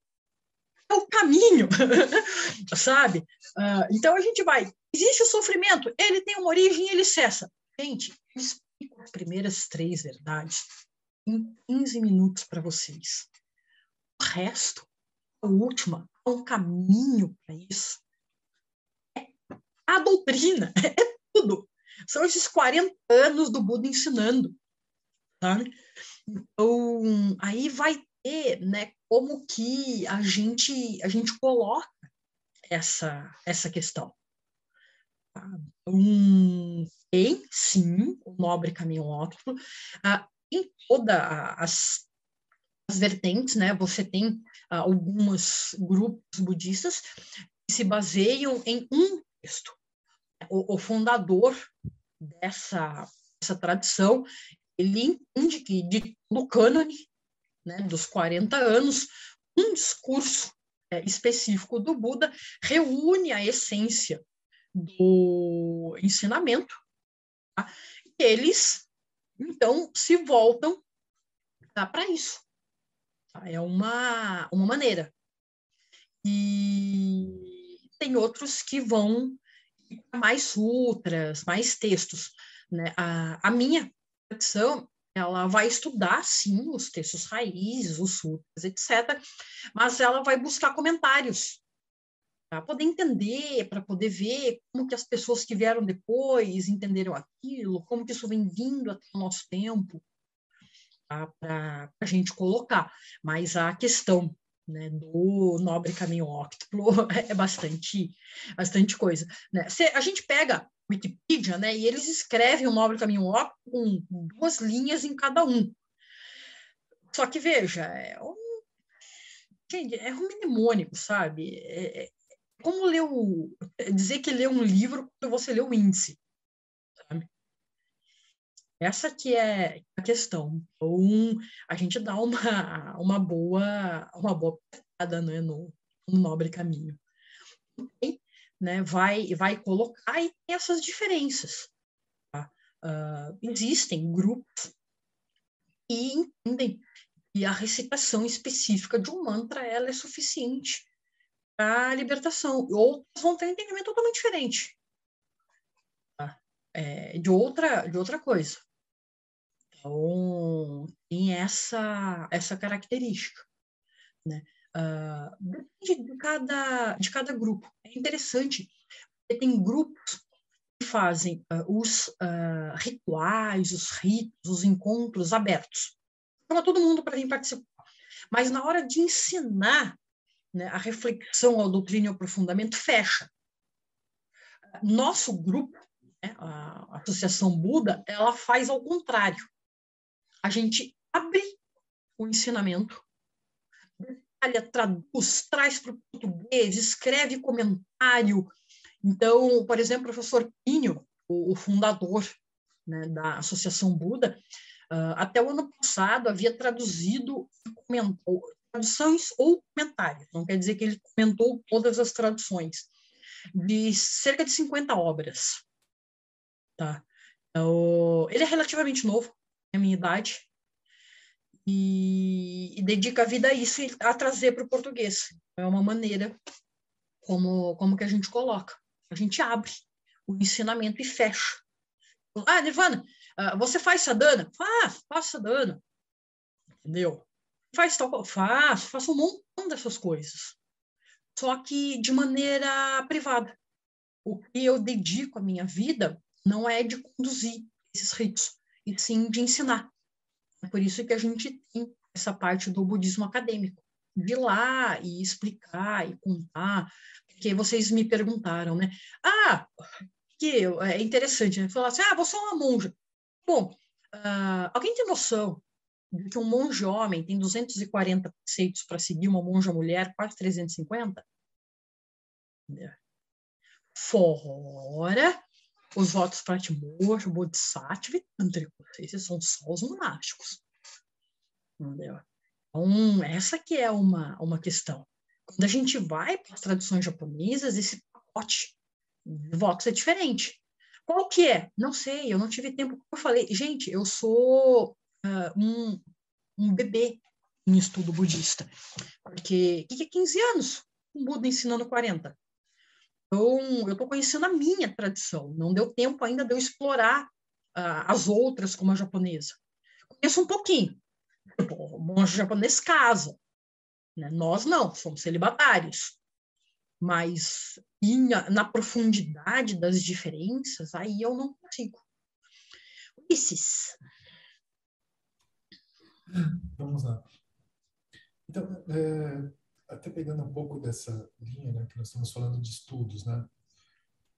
É o caminho, sabe? Uh, então a gente vai. Existe o sofrimento, ele tem uma origem ele cessa. Gente, eu explico as primeiras três verdades em 15 minutos para vocês. O resto, a última, é um caminho para isso. É a doutrina, é tudo. São esses 40 anos do Buda ensinando. Sabe? Então, aí vai ter, né, como que a gente a gente coloca essa essa questão. Um, tem sim o nobre caminho óptimo ah, em todas as, as vertentes, né? Você tem ah, alguns grupos budistas que se baseiam em um texto. O, o fundador dessa, dessa tradição, ele entende que de todo cânone né, dos 40 anos, um discurso é, específico do Buda reúne a essência do ensinamento. Tá? E eles, então, se voltam tá, para isso. Tá? É uma, uma maneira. E tem outros que vão mais sutras, mais textos. Né? A, a minha tradição ela vai estudar, sim, os textos raízes, os sutras, etc., mas ela vai buscar comentários para poder entender, para poder ver como que as pessoas que vieram depois entenderam aquilo, como que isso vem vindo até o nosso tempo, tá? para a gente colocar. Mas a questão né, do nobre caminho óctuplo é bastante, bastante coisa. Né? Se a gente pega Wikipedia, né, e eles escrevem o nobre caminho óptuplo com duas linhas em cada um. Só que, veja, é um, é um mnemônico, sabe? É, é como ler o, dizer que lê um livro quando você lê o índice? Essa que é a questão. Então, a gente dá uma, uma boa uma boa pegada né, no, no nobre caminho. E, né, vai, vai colocar e tem essas diferenças. Tá? Uh, existem grupos que entendem que a recitação específica de um mantra ela é suficiente para a libertação. Outros vão ter um entendimento totalmente diferente tá? é, de, outra, de outra coisa. Então, tem essa, essa característica. Né? Uh, depende de cada, de cada grupo. É interessante, porque tem grupos que fazem uh, os uh, rituais, os ritos, os encontros abertos. Chama todo mundo para vir participar. Mas na hora de ensinar né, a reflexão, a doutrina e o aprofundamento, fecha. Nosso grupo, né, a Associação Buda, ela faz ao contrário a gente abre o ensinamento, detalha, traduz, traz para o português, escreve comentário Então, por exemplo, o professor Pinho, o, fundador né, da Associação Buda, uh, até o ano passado havia traduzido comentou, traduções ou comentários, não quer dizer que ele comentou todas as traduções, de cerca de 50 obras. Tá? Então, ele é relativamente novo, a minha idade, e, e, dedica a vida a isso e a trazer para o português. É uma maneira como, como que a gente coloca. A gente abre o ensinamento e fecha. Ah, Nirvana, ah, você faz sadhana? Faz, faço sadhana. Entendeu? Faz? Faço, faço um montão dessas coisas. Só que de maneira privada. O que eu dedico a minha vida não é de conduzir esses ritos, e sim de ensinar. É por isso que a gente tem essa parte do budismo acadêmico, de lá e explicar e contar, porque vocês me perguntaram, né? Ah, que é interessante, né? Falar assim, ah, você é uma monja. Bom, uh, alguém tem noção de que um monge homem tem 240 preceitos para seguir uma monja mulher, quase 350? Fora os votos para Timor, Bodhisattva e Tantrico. Esses são só os monásticos. Entendeu? Então, essa que é uma, uma questão. Quando a gente vai para as tradições japonesas, esse pacote de votos é diferente. Qual que é? Não sei, eu não tive tempo. Eu falei, gente, eu sou uh, um, um bebê em estudo budista. Porque o que é 15 anos? Um Buda ensinando 40. Então, eu estou conhecendo a minha tradição. Não deu tempo ainda de eu explorar uh, as outras, como a japonesa. Conheço um pouquinho. O monge japonês casa. Né? Nós não, somos celibatários. Mas na, na profundidade das diferenças, aí eu não consigo. Ulisses. Vamos lá. Então, é, até pegando um pouco dessa linha, né, que nós estamos falando de estudos, né?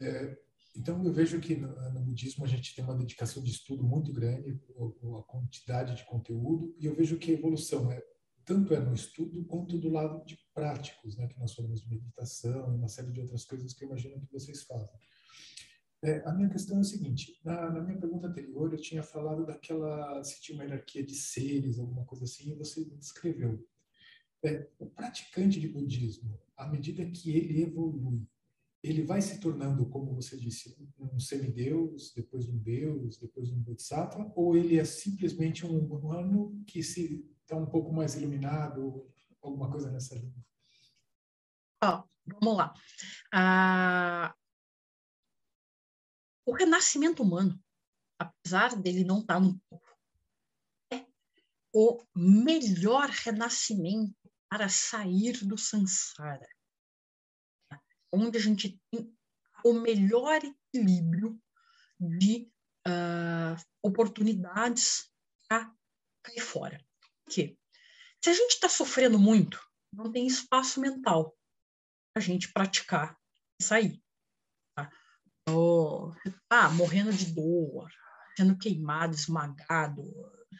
É, então, eu vejo que no, no, budismo a gente tem uma dedicação de estudo muito grande, a quantidade de conteúdo, e eu vejo que a evolução é tanto é no estudo quanto do lado de práticos, né, que nós falamos de meditação e uma série de outras coisas que eu imagino que vocês fazem. É, a minha questão é o seguinte: na, na, minha pergunta anterior eu tinha falado daquela se tinha uma hierarquia de seres, alguma coisa assim, e você descreveu. É, o praticante de budismo, à medida que ele evolui, ele vai se tornando, como você disse, um semideus, depois um deus, depois um bodhisattva, ou ele é simplesmente um humano que se está um pouco mais iluminado, alguma coisa nessa linha? Ó, vamos lá. Ah, o renascimento humano, apesar dele não estar tá no topo, é o melhor renascimento para sair do samsara. Onde a gente tem o melhor equilíbrio de uh, oportunidades para cair fora. Por quê? Se a gente está sofrendo muito, não tem espaço mental para a gente praticar e sair. Tá? Oh, morrendo de dor, sendo queimado, esmagado,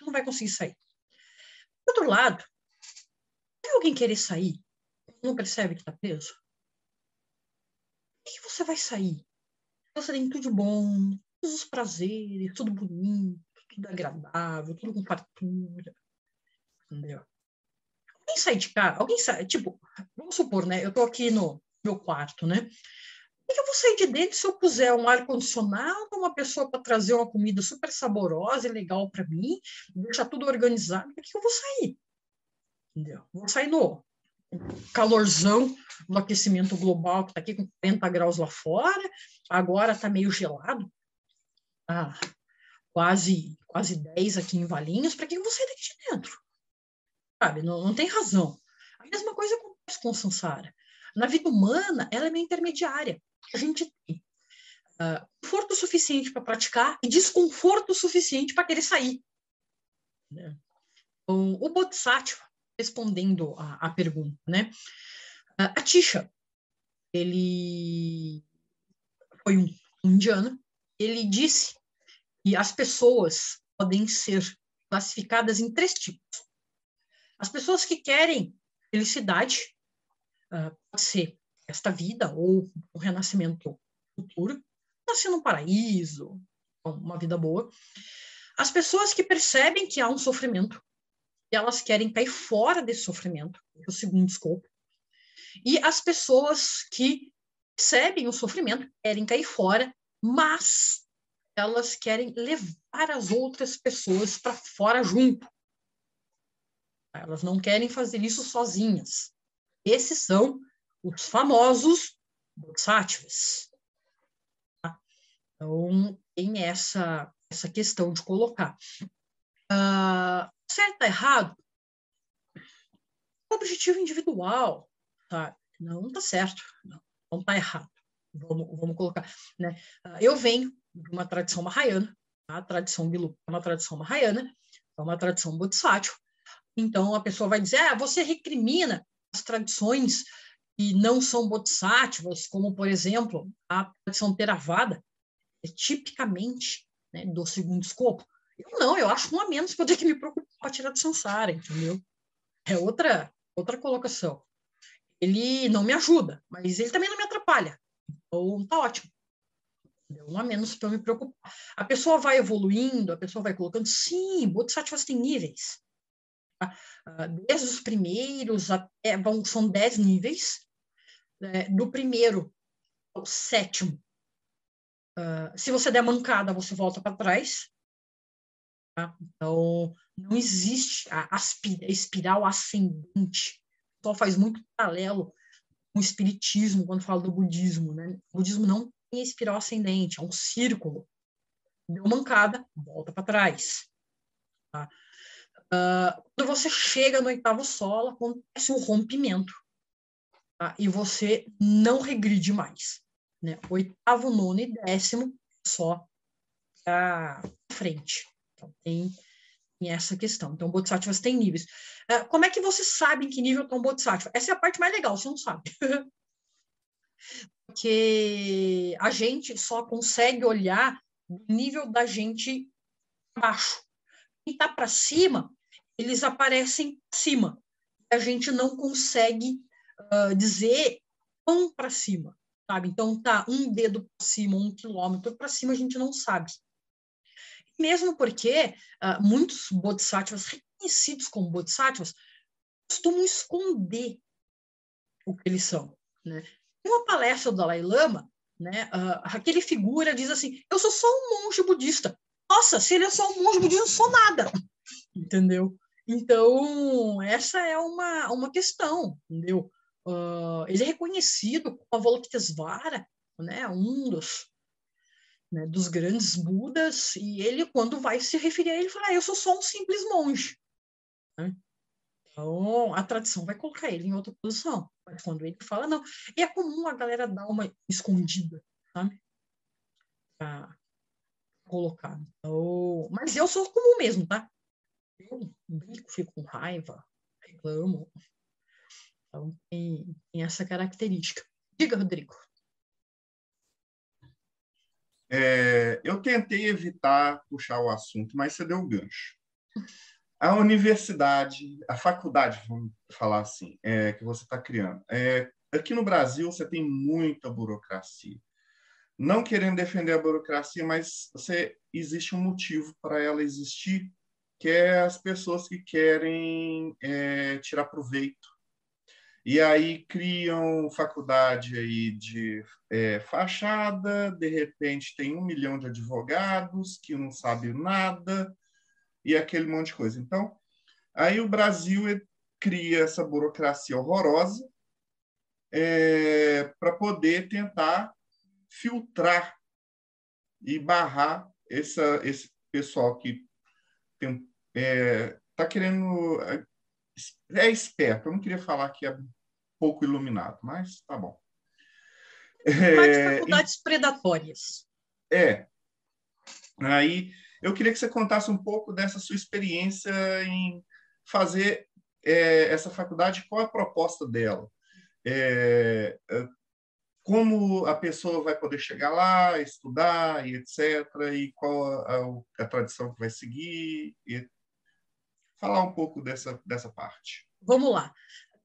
não vai conseguir sair. Do outro lado, se alguém querer sair, não percebe que está preso, que você vai sair? Você tem tudo bom, todos os prazeres, tudo bonito, tudo agradável, tudo com fartura. Entendeu? Alguém sai de casa, alguém sai, tipo, vamos supor, né? Eu tô aqui no meu quarto, né? Por que eu vou sair de dentro se eu puser um ar-condicionado, uma pessoa para trazer uma comida super saborosa e legal para mim, deixar tudo organizado? Por que eu vou sair? Entendeu? Vou sair no calorzão do aquecimento global, que está aqui com 40 graus lá fora, agora está meio gelado, ah, quase, quase 10 aqui em Valinhos, para que eu vou sair daqui de dentro? Sabe, não, não tem razão. A mesma coisa acontece com Sansara. Na vida humana, ela é meio intermediária. A gente tem uh, conforto suficiente para praticar e desconforto suficiente para querer sair. Né? O Bodhisattva, respondendo a, a pergunta, né? A Tisha, ele foi um, um indiano, ele disse que as pessoas podem ser classificadas em três tipos. As pessoas que querem felicidade, uh, pode ser esta vida ou o renascimento futuro, nascer num paraíso, uma vida boa. As pessoas que percebem que há um sofrimento, e elas querem cair fora desse sofrimento, o segundo escopo. E as pessoas que percebem o sofrimento, querem cair fora, mas elas querem levar as outras pessoas para fora junto. Elas não querem fazer isso sozinhas. Esses são os famosos bodhisattvas. Tá? Então, tem essa, essa questão de colocar. Uh, certo, errado? Objetivo individual, tá? Não está certo, não, não tá errado. Vamos, vamos colocar, né? Uh, eu venho de uma tradição mahayana, tá? a tradição Bilu é uma tradição mahayana, é uma tradição bodhisattva. Então a pessoa vai dizer, ah, você recrimina as tradições que não são bodhisattvas, como por exemplo a tradição Theravada, é tipicamente né, do segundo escopo. Eu não, eu acho um a menos que eu tenho que me preocupar para tirar do samsara, entendeu? É outra, outra colocação. Ele não me ajuda, mas ele também não me atrapalha. Então, tá ótimo. Um a menos para eu me preocupar. A pessoa vai evoluindo, a pessoa vai colocando. Sim, Bodhisattvas tem níveis. Tá? Ah, desde os primeiros até. São dez níveis. Né? Do primeiro ao sétimo. Uh, se você der mancada, você volta para trás. Tá? Então, não existe a, a espiral ascendente. O pessoal faz muito paralelo com o espiritismo quando fala do budismo. Né? O budismo não tem espiral ascendente, é um círculo. Deu mancada, volta para trás. Tá? Uh, quando você chega no oitavo solo, acontece um rompimento. Tá? E você não regride mais. Né? Oitavo, nono e décimo só para frente. Então, tem, essa questão. Então, Bodhisattvas tem níveis. Uh, como é que você sabe em que nível está um Bodhisattva? Essa é a parte mais legal, você não sabe. Porque a gente só consegue olhar o nível da gente abaixo. Quem está para cima, eles aparecem acima. A gente não consegue uh, dizer quão para cima, sabe? Então tá um dedo para cima, um quilômetro para cima, a gente não sabe. Mesmo porque uh, muitos bodhisattvas reconhecidos como bodhisattvas costumam esconder o que eles são, né? uma palestra do Dalai Lama, né, uh, aquele figura diz assim: Eu sou só um monge budista. Nossa, se ele é só um monge budista, eu não sou nada. Entendeu? Então, essa é uma, uma questão, entendeu? Uh, ele é reconhecido como Avalokitesvara, né, um dos, né, dos grandes Budas, e ele, quando vai se referir a ele, fala: ah, Eu sou só um simples monge. Né? Então, a tradição vai colocar ele em outra posição. Mas quando ele fala, não. E é comum a galera dar uma escondida, sabe? Pra colocar. Então, mas eu sou comum mesmo, tá? Eu brinco, fico com raiva, reclamo. Então, tem, tem essa característica. Diga, Rodrigo. É, eu tentei evitar puxar o assunto, mas você deu o gancho. A universidade, a faculdade, vamos falar assim, é, que você está criando. É, aqui no Brasil, você tem muita burocracia. Não querendo defender a burocracia, mas você, existe um motivo para ela existir, que é as pessoas que querem é, tirar proveito. E aí criam faculdade aí de é, fachada, de repente tem um milhão de advogados que não sabem nada, e aquele monte de coisa. Então, aí o Brasil cria essa burocracia horrorosa é, para poder tentar filtrar e barrar essa, esse pessoal que está é, tá querendo. É esperto, eu não queria falar que é pouco iluminado, mas tá bom. É, faculdades e, predatórias. É. Aí eu queria que você contasse um pouco dessa sua experiência em fazer é, essa faculdade, qual a proposta dela? É, é, como a pessoa vai poder chegar lá, estudar e etc., e qual a, a, a tradição que vai seguir, e falar um pouco dessa, dessa parte. Vamos lá.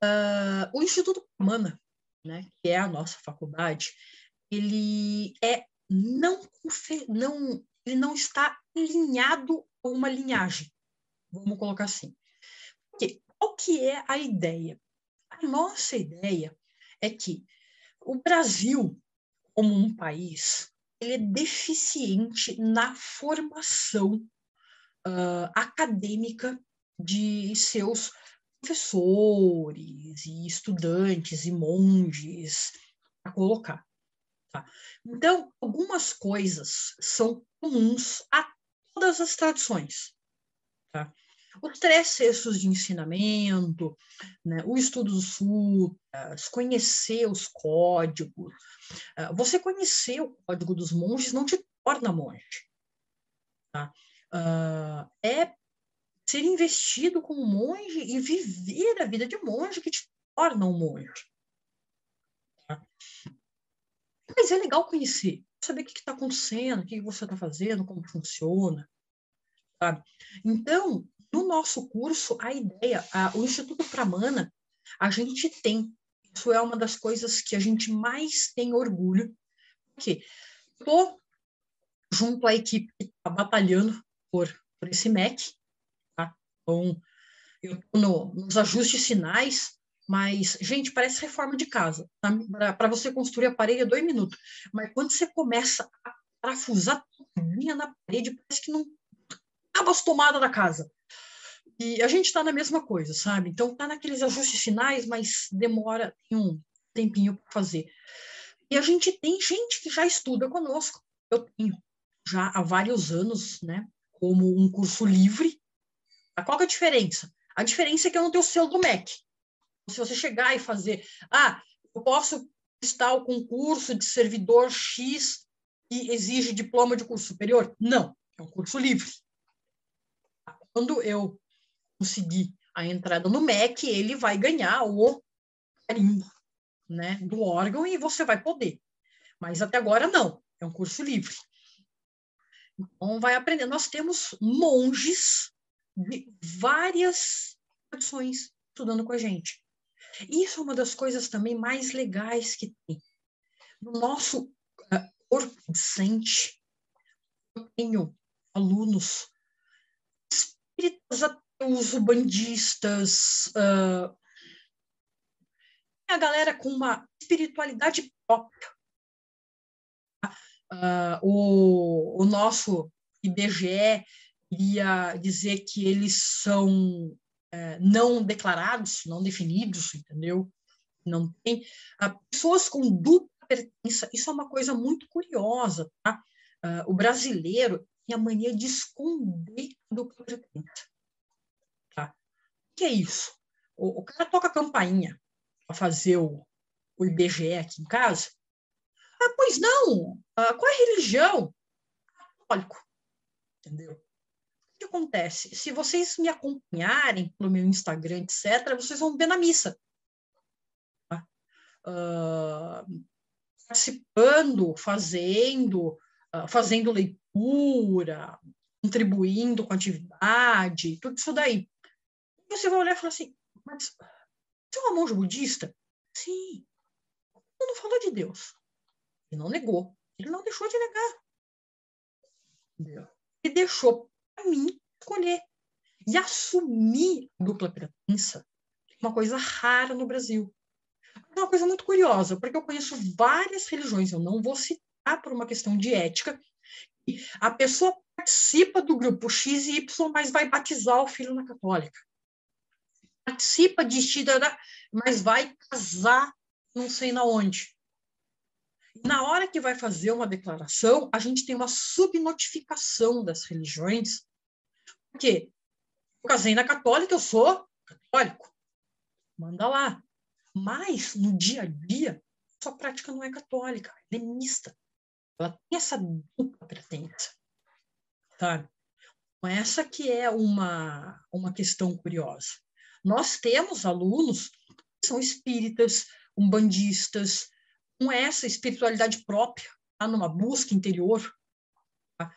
Uh, o Instituto Mana, né, que é a nossa faculdade, ele é não, não ele não está alinhado a uma linhagem. Vamos colocar assim. Porque, qual que é a ideia? A nossa ideia é que o Brasil, como um país, ele é deficiente na formação uh, acadêmica de seus professores e estudantes e monges, a colocar. Tá? Então, algumas coisas são comuns a todas as tradições. Tá? Os três cestos de ensinamento, né? o estudo dos sutras, conhecer os códigos. Uh, você conhecer o código dos monges não te torna monge. Tá? Uh, é ser investido como monge e viver a vida de monge que te torna um monge. Mas é legal conhecer, saber o que está acontecendo, o que você está fazendo, como funciona. Sabe? Então, no nosso curso, a ideia, a, o Instituto Pramana, a gente tem, isso é uma das coisas que a gente mais tem orgulho, porque estou junto à equipe que está batalhando por, por esse MEC? Então, eu estou nos ajustes finais, mas, gente, parece reforma de casa. Tá? Para você construir a parede é dois minutos. Mas quando você começa a parafusar linha na parede, parece que não acaba as tomadas da casa. E a gente está na mesma coisa, sabe? Então, está naqueles ajustes finais, mas demora um tempinho para fazer. E a gente tem gente que já estuda conosco. Eu tenho já há vários anos, né? Como um curso livre. Qual é a diferença? A diferença é que eu não tenho o selo do MEC se você chegar e fazer, ah, eu posso estar o concurso de servidor X que exige diploma de curso superior? Não, é um curso livre. Quando eu conseguir a entrada no MEC, ele vai ganhar o carimbo né, do órgão e você vai poder. Mas até agora não, é um curso livre. Então vai aprender. Nós temos monges de várias tradições estudando com a gente. Isso é uma das coisas também mais legais que tem. No nosso uh, corpo docente, eu tenho alunos espíritas ateus, bandistas, uh, a galera com uma espiritualidade própria. Uh, o, o nosso IBGE iria dizer que eles são é, não declarados, não definidos, entendeu? Não tem. Ah, pessoas com dupla pertença, isso é uma coisa muito curiosa, tá? Ah, o brasileiro tem a mania de esconder a dupla pertença. Tá? O que é isso? O, o cara toca campainha para fazer o, o IBGE aqui em casa. Ah, pois não! Ah, qual é a religião? Católico. Entendeu? Acontece? Se vocês me acompanharem pelo meu Instagram, etc., vocês vão ver na missa. Uh, participando, fazendo, uh, fazendo leitura, contribuindo com atividade, tudo isso daí. E você vai olhar e falar assim, mas você é uma monge budista? Sim. Ele não falou de Deus. Ele não negou. Ele não deixou de negar. Entendeu? Deixou para mim escolher. E assumir dupla pertença é uma coisa rara no Brasil. É uma coisa muito curiosa, porque eu conheço várias religiões, eu não vou citar por uma questão de ética, a pessoa participa do grupo X e Y, mas vai batizar o filho na católica. Participa de Tidara, mas vai casar não sei na onde. Na hora que vai fazer uma declaração, a gente tem uma subnotificação das religiões, porque eu casei na católica, eu sou católico. Manda lá. Mas, no dia a dia, sua prática não é católica, é mista. Ela tem essa dupla pertença. Sabe? Então, essa que é uma, uma questão curiosa. Nós temos alunos que são espíritas, umbandistas, com essa espiritualidade própria, tá? numa busca interior. Tá?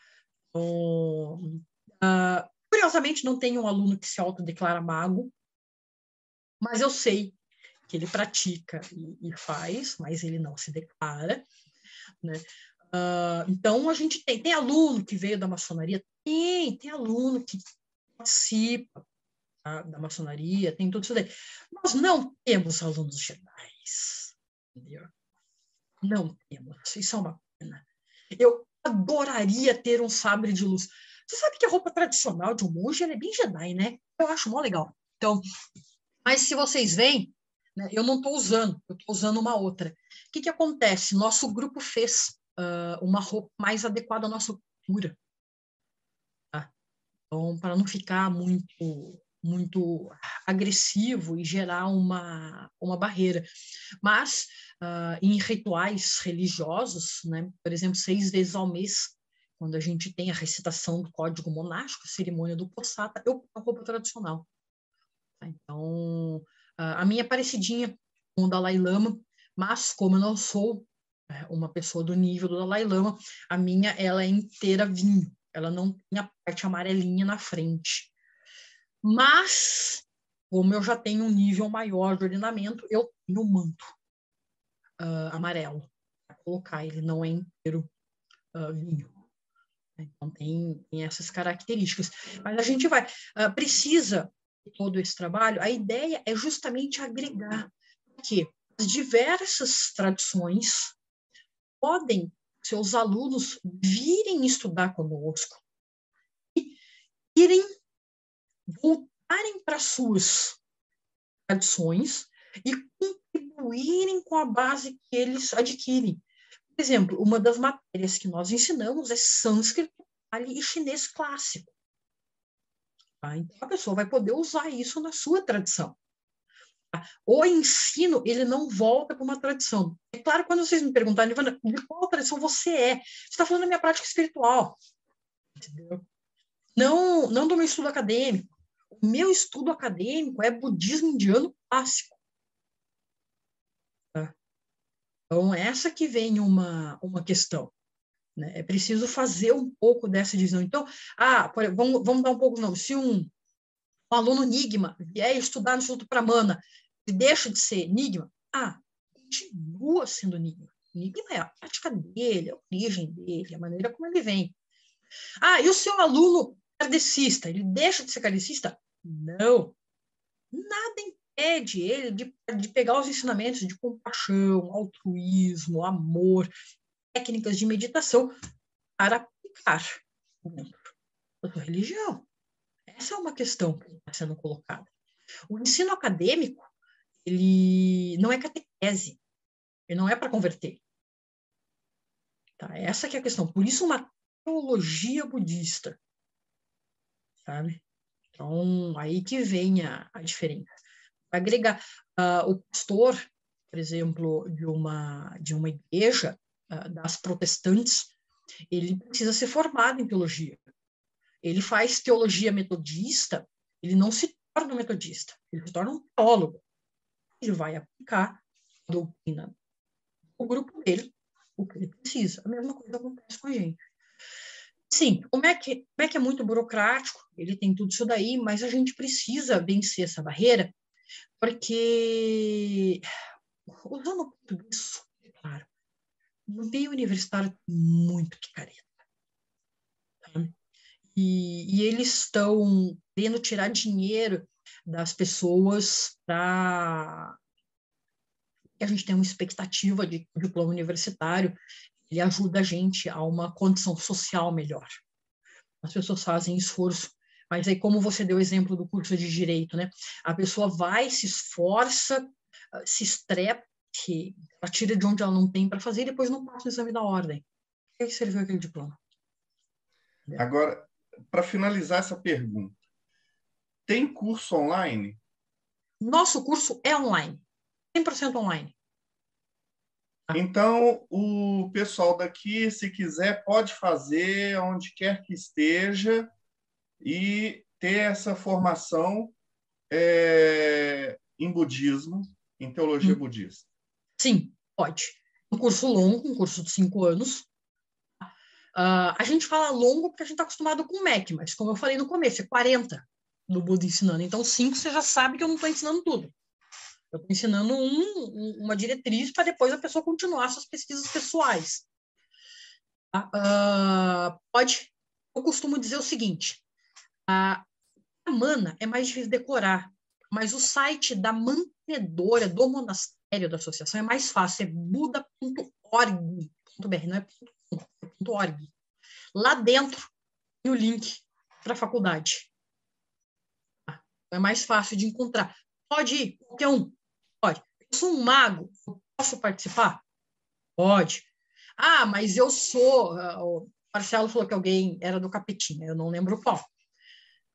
Então, uh, curiosamente, não tem um aluno que se autodeclara mago, mas eu sei que ele pratica e, e faz, mas ele não se declara. né? Uh, então, a gente tem, tem aluno que veio da maçonaria? Tem, tem aluno que participa tá, da maçonaria, tem tudo isso daí. Nós não temos alunos Jedi, entendeu? Não temos, isso é uma pena. Eu adoraria ter um sabre de luz. Você sabe que a roupa tradicional de um monge é bem Jedi, né? Eu acho mó legal. Então, mas se vocês veem, né, eu não estou usando, eu estou usando uma outra. O que, que acontece? Nosso grupo fez uh, uma roupa mais adequada à nossa cultura. Tá? Então, para não ficar muito muito agressivo e gerar uma, uma barreira. Mas uh, em rituais religiosos, né, por exemplo, seis vezes ao mês, quando a gente tem a recitação do código monástico, cerimônia do Possata, eu ponho a roupa tradicional. Então, a minha é parecidinha com o Dalai Lama, mas como eu não sou é, uma pessoa do nível do Dalai Lama, a minha ela é inteira vinho, ela não tem a parte amarelinha na frente. Mas, como eu já tenho um nível maior de ordenamento, eu tenho um manto uh, amarelo para colocar, ele não é inteiro uh, vinho. Então, tem, tem, essas características. Mas a gente vai, uh, precisa todo esse trabalho, a ideia é justamente agregar que as diversas tradições podem seus alunos virem estudar conosco e irem voltarem para suas tradições e contribuírem com a base que eles adquirem. Exemplo, uma das matérias que nós ensinamos é sânscrito e chinês clássico. Tá? Então, a pessoa vai poder usar isso na sua tradição. O ensino, ele não volta para uma tradição. É claro, quando vocês me perguntarem, de qual tradição você é? Você está falando da minha prática espiritual. Entendeu? Não, não do meu estudo acadêmico. O meu estudo acadêmico é budismo indiano clássico. Então, essa que vem uma, uma questão. Né? É preciso fazer um pouco dessa divisão. Então, ah, vamos, vamos dar um pouco, não. Se um, um aluno Enigma vier estudar no Instituto Pramana e deixa de ser Enigma, ah, continua sendo Enigma. Enigma é a prática dele, a origem dele, a maneira como ele vem. Ah, e o seu aluno kardecista, ele deixa de ser kardecista? Não. Nada impede ele de, de pegar os ensinamentos de compaixão, altruísmo, amor, técnicas de meditação para aplicar da sua religião. Essa é uma questão que está sendo colocada. O ensino acadêmico, ele não é catequese, ele não é para converter. Tá? Essa é a questão. Por isso, uma teologia budista, sabe? Então, aí que vem a, a diferença. Agregar uh, o pastor, por exemplo, de uma, de uma igreja, uh, das protestantes, ele precisa ser formado em teologia. Ele faz teologia metodista, ele não se torna um metodista, ele se torna um teólogo. Ele vai aplicar a doutrina o grupo dele, o que ele precisa. A mesma coisa acontece com a gente. Sim, o MEC, o MEC é muito burocrático, ele tem tudo isso daí, mas a gente precisa vencer essa barreira, porque, o português, é claro, no meio universitário tem muito picareta. Tá? E, e eles estão querendo tirar dinheiro das pessoas para a gente tem uma expectativa de diploma universitário ele ajuda a gente a uma condição social melhor. As pessoas fazem esforço, mas aí como você deu o exemplo do curso de direito, né? A pessoa vai, se esforça, ah, se estrepa, ela tira de onde ela não tem para fazer e depois não passa o exame da ordem. O que serviu aquele diploma? Agora, para finalizar essa pergunta, tem curso online? Nosso curso é online, 100% online. Então, o pessoal daqui, se quiser, pode fazer onde quer que esteja e ter essa formação é, em budismo, em teologia hum. budista. Sim, pode. Um curso longo, um curso de cinco anos. Uh, a gente fala longo porque a gente está acostumado com o MEC, mas como eu falei no começo, é 40 do Buda ensinando. Então, cinco você já sabe que eu não estou ensinando tudo. Eu estou ensinando um, uma diretriz para depois a pessoa continuar suas pesquisas pessoais. Uh, pode, eu costumo dizer o seguinte: a, a mana é mais difícil decorar, mas o site da mantenedora do monastério da associação é mais fácil, é buda.org.br, não é .org. Lá dentro tem o link para a faculdade. É mais fácil de encontrar. Pode ir, qualquer um. Pode. Eu sou um mago, posso participar? Pode. Ah, mas eu sou. Ah, o Marcelo falou que alguém era do Capetinha, eu não lembro qual.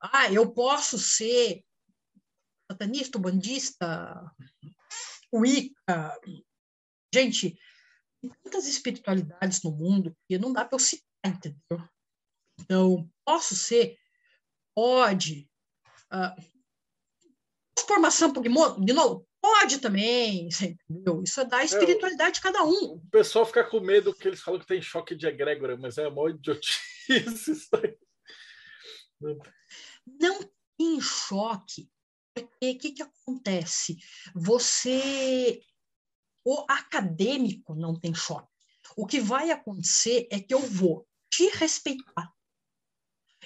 Ah, eu posso ser satanista, bandista, wicca. Gente, tem tantas espiritualidades no mundo que não dá para eu citar, entendeu? Então, posso ser? Pode. Uh, formação Pokémon, de novo, pode também, entendeu? Isso é da espiritualidade de cada um. O pessoal fica com medo que eles falam que tem choque de egrégora, mas é uma idiotice isso aí. Não tem choque, porque o que, que acontece? Você, o acadêmico não tem choque. O que vai acontecer é que eu vou te respeitar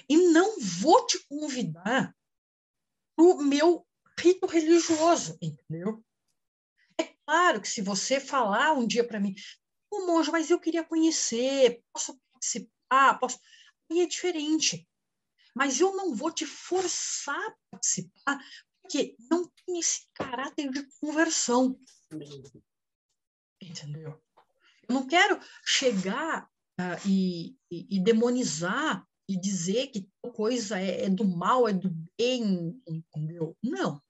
e não vou te convidar para o meu rito religioso, entendeu? É claro que se você falar um dia para mim, o monge, mas eu queria conhecer, posso participar, posso. Aí é diferente. Mas eu não vou te forçar a participar, porque não tem esse caráter de conversão. Entendeu? Eu não quero chegar uh, e, e, e, demonizar e dizer que coisa é, é, do mal, é do bem, entendeu? Não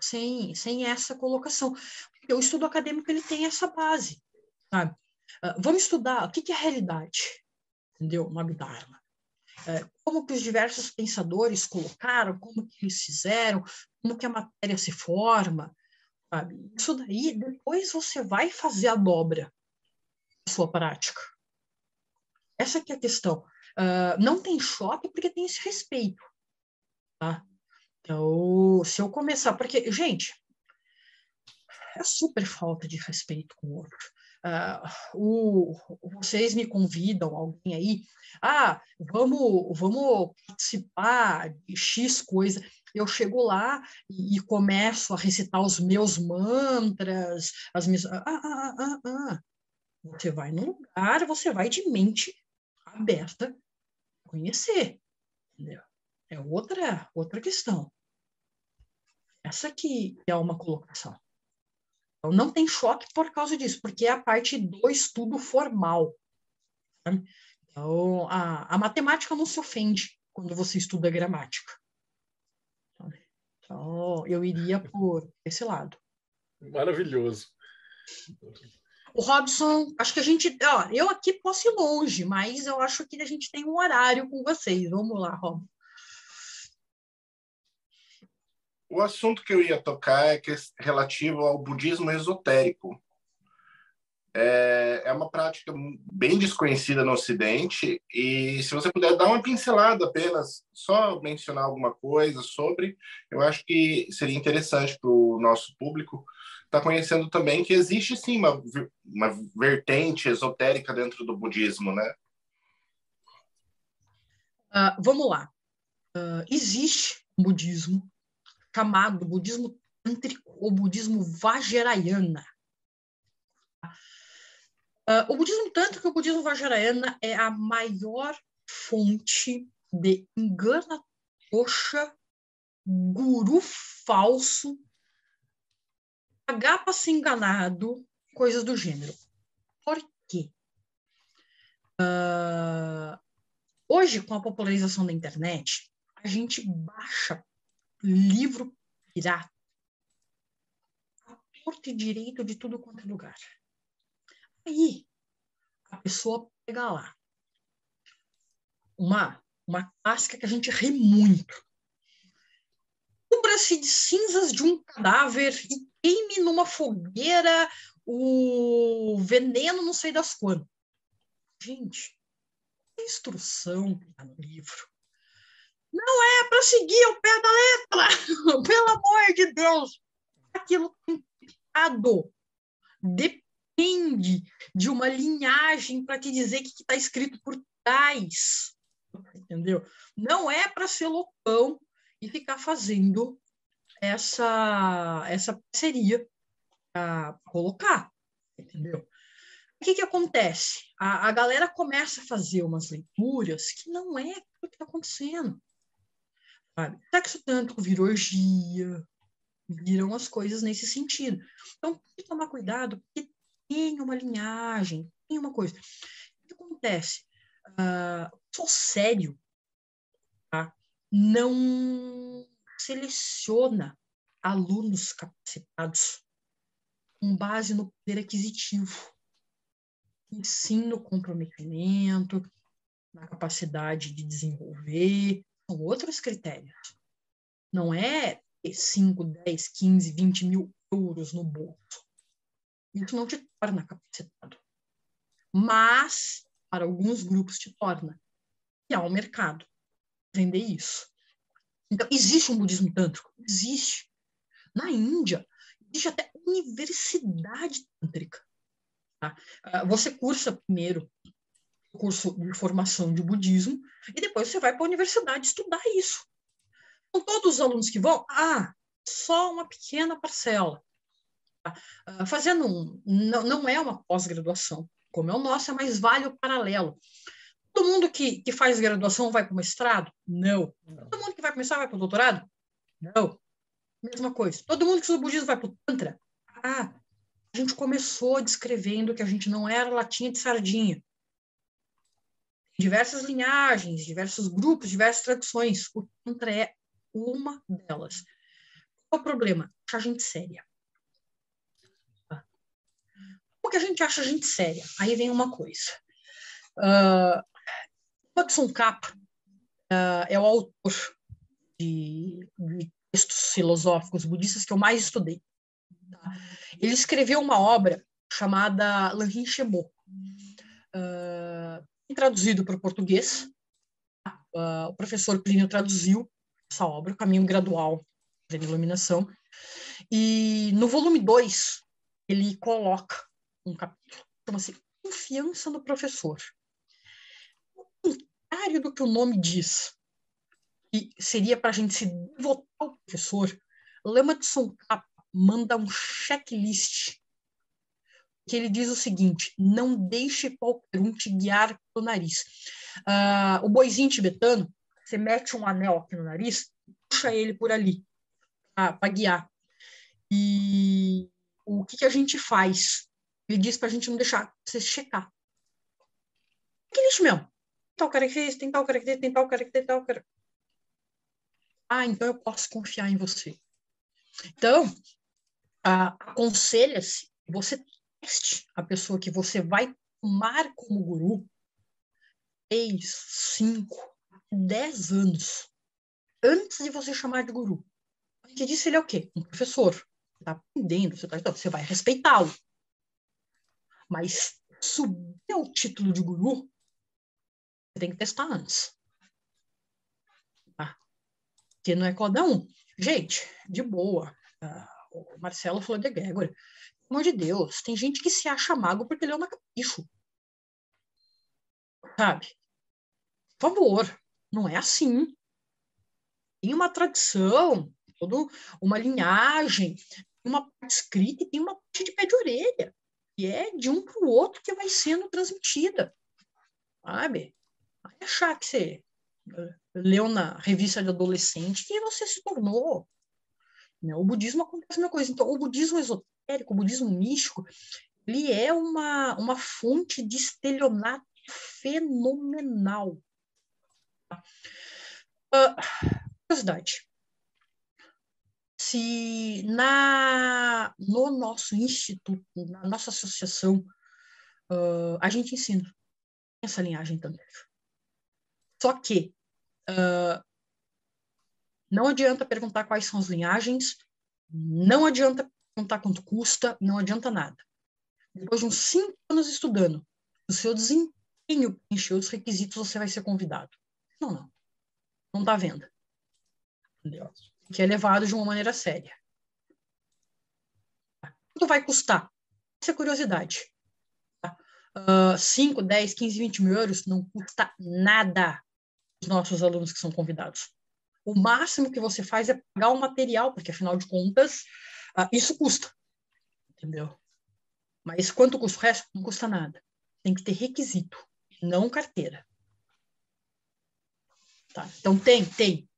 sem, sem essa colocação. Porque o estudo acadêmico ele tem essa base. Sabe? Uh, vamos estudar o que, que é realidade, entendeu? No Abhidharma. Como que os diversos pensadores colocaram, como que eles fizeram, como que a matéria se forma. Sabe? Isso daí, depois você vai fazer a dobra da sua prática. Essa que é a questão. Uh, não tem choque porque tem esse respeito. Tá? Então, se eu começar, porque, gente, é super falta de respeito com o outro. Uh, o, vocês me convidam, alguém aí, ah, vamos, vamos participar de X coisa. Eu chego lá e, e começo a recitar os meus mantras, as minhas. Ah, ah, ah, ah. Você vai num lugar, você vai de mente aberta conhecer. Entendeu? É outra, outra questão. Essa que é uma colocação. Então, não tem choque por causa disso, porque é a parte do estudo formal. Sabe? Então, a, a matemática não se ofende quando você estuda gramática. Então, eu iria por esse lado. Maravilhoso. O Robson, acho que a gente. Ó, eu aqui posso ir longe, mas eu acho que a gente tem um horário com vocês. Vamos lá, Robson. O assunto que eu ia tocar é, é relativo ao budismo esotérico. É, é uma prática bem desconhecida no Ocidente e se você puder dar uma pincelada apenas, só mencionar alguma coisa sobre, eu acho que seria interessante para o nosso público estar tá conhecendo também que existe sim uma, uma vertente esotérica dentro do budismo, né? Uh, vamos lá. Uh, existe budismo chamado budismo tântrico ou budismo vajrayana. Uh, o budismo tântrico e o budismo vajrayana é a maior fonte de engana toxa, guru falso, pagar para ser enganado, coisas do gênero. Por quê? Uh, hoje, com a popularização da internet, a gente baixa livro pirata. A torto e direito de tudo quanto é lugar. Aí, a pessoa pega lá uma, uma clássica que a gente ri muito. Cubra-se de cinzas de um cadáver e queime numa fogueira o veneno não sei das quantas. Gente, a instrução que está no livro não é para seguir ao pé da letra, pelo amor de Deus. Aquilo pecado de depende de uma linhagem para te dizer o que está escrito por trás. Entendeu? Não é para ser loucão e ficar fazendo essa, essa parceria para colocar. Entendeu? O que, que acontece? A, a galera começa a fazer umas leituras que não é o que está acontecendo. Sabe? Sexo tanto virou orgia, viram as coisas nesse sentido. Então, tem que tomar cuidado, porque tem uma linhagem, tem uma coisa. O que acontece? Uh, sou sério, tá? não seleciona alunos capacitados com base no poder aquisitivo, e comprometimento, na capacidade de desenvolver, são outros critérios. Não é 5, 10, 15, 20 mil euros no bolso. Isso não te torna capacitado. Mas, para alguns grupos, te torna. E há um mercado vender isso. Então, existe um budismo tântrico? Existe. Na Índia, existe até universidade tântrica. Tá? Ah, você cursa primeiro curso de formação de budismo e depois você vai para a universidade estudar isso. Então, todos os alunos que vão, ah, só uma pequena parcela. Uh, fazendo um, não, não é uma pós-graduação, como é o nosso, é mais vale o paralelo. Todo mundo que, que faz graduação vai para o mestrado? Não. não. Todo mundo que vai começar vai para o doutorado? Não. Mesma coisa. Todo mundo que estuda budismo vai para o Tantra? Ah, a gente começou descrevendo que a gente não era latinha de sardinha. Diversas linhagens, diversos grupos, diversas tradições. O Tantra é uma delas. Qual o problema? Achar gente séria. Como que a gente acha gente séria? Aí vem uma coisa. Uh, Hudson Capa uh, é o autor de, de, textos filosóficos budistas que eu mais estudei. Tá? Ele escreveu uma obra chamada Lanrin Shebo, uh, traduzido para o português. Uh, o professor Plínio traduziu essa obra, O Caminho Gradual da Iluminação. E no volume 2, ele coloca um capítulo, chama-se Confiança no Professor. O contrário do que o nome diz, que seria para a gente se devotar ao professor, Lema de Capa manda um checklist que ele diz o seguinte: não deixe qualquer um te guiar pelo nariz. Uh, o boizinho tibetano, você mete um anel aqui no nariz, puxa ele por ali para guiar. E o que, que a gente faz? Ele diz para a gente não deixar você checar. Que lixo mesmo. Tal cara que fez, tem tal cara que tem tal cara que tem tal cara. Ah, então eu posso confiar em você. Então, aconselha-se você teste a pessoa que você vai tomar como guru três, cinco, dez anos antes de você chamar de guru. Porque disso ele é o quê? Um professor. Você está aprendendo, você, tá, então, você vai respeitá-lo. Mas subir ao título de guru, você tem que testar antes. Tá? Porque não é cada um. Gente, de boa. Uh, o Marcelo falou de Gregory. Amor de Deus, tem gente que se acha mago porque leu na capricho. Sabe? Por favor, não é assim tem uma tradição, toda uma linhagem, uma parte escrita e tem uma parte de pé de orelha, que é de um para o outro que vai sendo transmitida. Sabe? Vai achar que você eh, leu na revista de adolescente que você se tornou. Né? O budismo acontece a mesma coisa. Então, o budismo esotérico, o budismo místico, ele é uma, uma fonte de estelionato fenomenal. Uh, curiosidade. Se na, no nosso instituto, na nossa associação, uh, a gente ensina essa linhagem também. Só que uh, não adianta perguntar quais são as linhagens, não adianta perguntar quanto custa, não adianta nada. Depois de uns cinco anos estudando, o seu desempenho encheu os requisitos, você vai ser convidado. Não, não. Não está à venda que é levado de uma maneira séria. Quanto vai custar? Essa é curiosidade. Tá? Uh, 5, 10, 15, 20 mil euros não custa nada os nossos alunos que são convidados. O máximo que você faz é pagar o material, porque afinal de contas, uh, isso custa. Entendeu? Mas quanto custa o resto? Não custa nada. Tem que ter requisito, não carteira. Tá? Então tem, tem.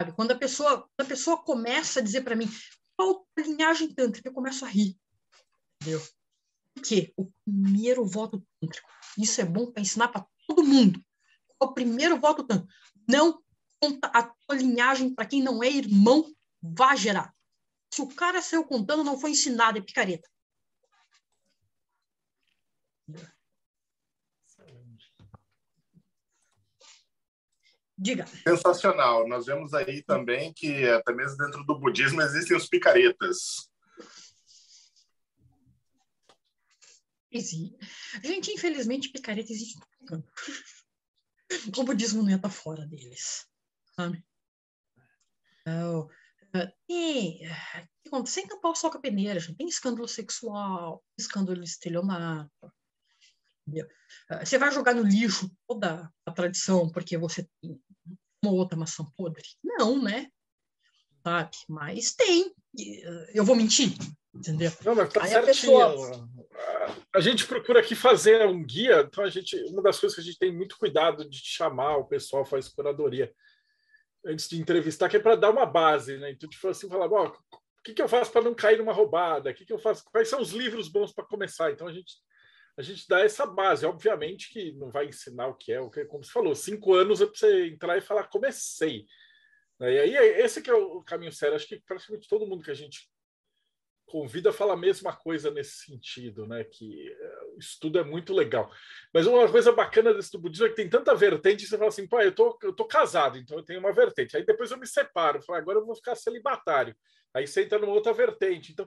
Sabe? Quando a pessoa, quando a pessoa começa a dizer para mim qual a linhagem tântrica, eu começo a rir. Entendeu? Por quê? O primeiro voto tântrico. Isso é bom para ensinar para todo mundo. O primeiro voto tântrico. Não conta a tua linhagem para quem não é irmão, vá gerar. Se o cara saiu contando, não foi ensinado, é picareta. Diga. Sensacional. Nós vemos aí também que até mesmo dentro do budismo existem os picaretas. Existe. Gente, infelizmente, picareta existe O budismo não ia estar fora deles. Sabe? Então, tem, sem tampar o sol com a peneira, gente. tem escândalo sexual, escândalo de estelionato. Entendeu? Você vai jogar no lixo toda a tradição porque você tem uma outra maçã podre? Não, né? Sabe? Mas tem. Eu vou mentir, entendeu? Não, mas tá Aí certinho. A, pessoa... a gente procura aqui fazer um guia, então a gente, uma das coisas que a gente tem muito cuidado de chamar o pessoal faz curadoria antes de entrevistar, que é para dar uma base, né? Então, tipo assim, falar, ó, o que, que eu faço para não cair numa roubada? O que, que eu faço? Quais são os livros bons para começar? Então a gente a gente dá essa base. Obviamente que não vai ensinar o que é, o que, como você falou, cinco anos é para você entrar e falar, comecei. Né? E aí, esse que é o caminho sério. Acho que praticamente todo mundo que a gente convida fala a mesma coisa nesse sentido, né? Que é, o estudo é muito legal. Mas uma coisa bacana desse do budismo é que tem tanta vertente, você fala assim, pô, eu tô, eu tô casado, então eu tenho uma vertente. Aí depois eu me separo, falo, agora eu vou ficar celibatário. Aí você entra numa outra vertente. Então,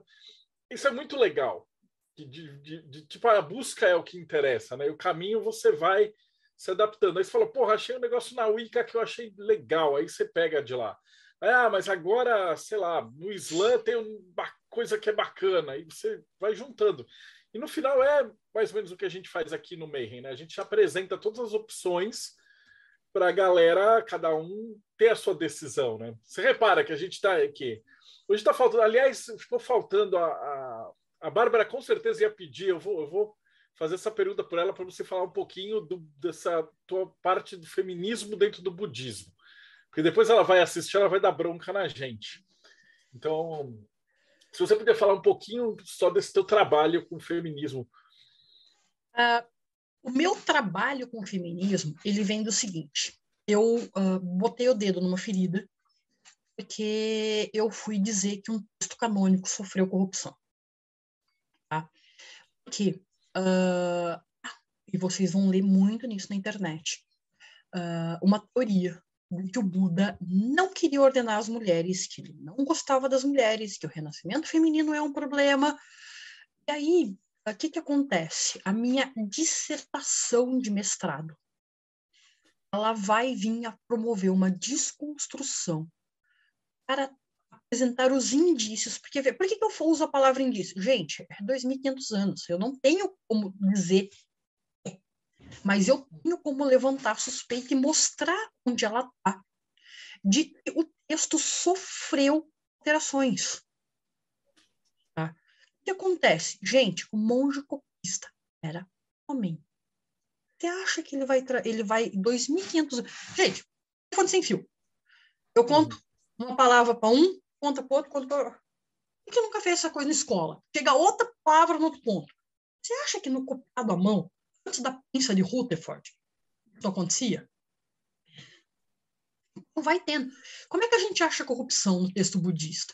isso é muito legal de, de, de, tipo, a busca é o que interessa, né? E o caminho você vai se adaptando. Aí você fala, porra, achei um negócio na Wicca que eu achei legal. Aí você pega de lá. Ah, mas agora, sei lá, no Islã tem uma coisa que é bacana. Aí você vai juntando. E no final é mais ou menos o que a gente faz aqui no Mayhem, né? A gente apresenta todas as opções para a galera, cada um ter a sua decisão, né? Você repara que a gente está aqui. Hoje está faltando, aliás, ficou faltando a, a a Bárbara com certeza ia pedir, eu vou, eu vou fazer essa pergunta por ela para você falar um pouquinho do, dessa tua parte do feminismo dentro do budismo. Porque depois ela vai assistir, ela vai dar bronca na gente. Então, se você puder falar um pouquinho só desse teu trabalho com o feminismo. Uh, o meu trabalho com o feminismo, ele vem do seguinte. Eu uh, botei o dedo numa ferida porque eu fui dizer que um texto canônico sofreu corrupção que, uh, e vocês vão ler muito nisso na internet, uma teoria que o Buda não queria ordenar as mulheres, que ele não gostava das mulheres, que o renascimento feminino é um problema. E aí, o que, que acontece? A minha dissertação de mestrado, ela vai vir a promover uma desconstrução para apresentar os indícios, porque por que, que eu uso a palavra indício? Gente, é 2.500 anos, eu não tenho como dizer, mas eu tenho como levantar suspeita e mostrar onde ela está, de que o texto sofreu alterações. Tá? O que acontece? Gente, o monge copista era homem. Você acha que ele vai, ele vai 2.500 Gente, telefone sem fio. Eu conto uma palavra para um, conta para outro, conta para Por que nunca fez essa coisa na escola? Chega outra palavra no outro ponto. Você acha que no copiado à mão, antes da pinça de Rutherford, isso acontecia? Não vai tendo. Como é que a gente acha corrupção no texto budista?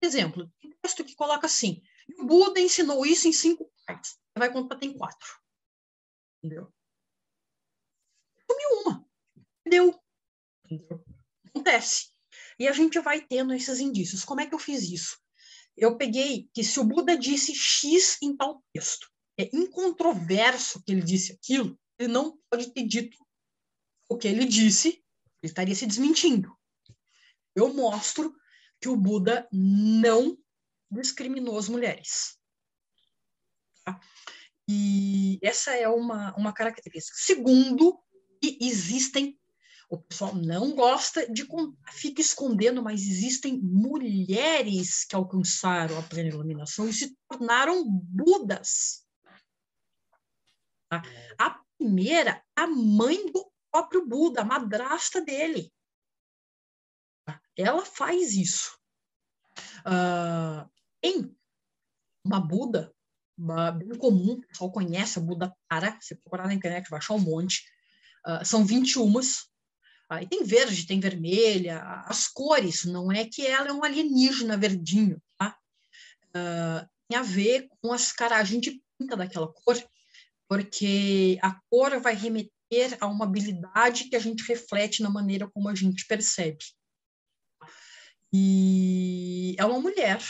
Exemplo, tem texto que coloca assim: o Buda ensinou isso em cinco partes. Vai contar, tem quatro. Entendeu? Sumiu uma. Entendeu? Acontece. E a gente vai tendo esses indícios. Como é que eu fiz isso? Eu peguei que se o Buda disse X em tal texto, é incontroverso que ele disse aquilo, ele não pode ter dito o que ele disse, ele estaria se desmentindo. Eu mostro que o Buda não discriminou as mulheres. Tá? E essa é uma, uma característica. Segundo, que existem o pessoal não gosta de fica escondendo, mas existem mulheres que alcançaram a plena iluminação e se tornaram Budas. A primeira, a mãe do próprio Buda, a madrasta dele. Ela faz isso. Uh, em uma Buda, uma, bem comum, o pessoal conhece a Buda Tara, você procurar na internet vai achar um monte. Uh, são 21 Aí tem verde, tem vermelha, as cores, não é que ela é um alienígena verdinho, tá? Uh, tem a ver com as caras, a gente pinta daquela cor, porque a cor vai remeter a uma habilidade que a gente reflete na maneira como a gente percebe. E é uma mulher,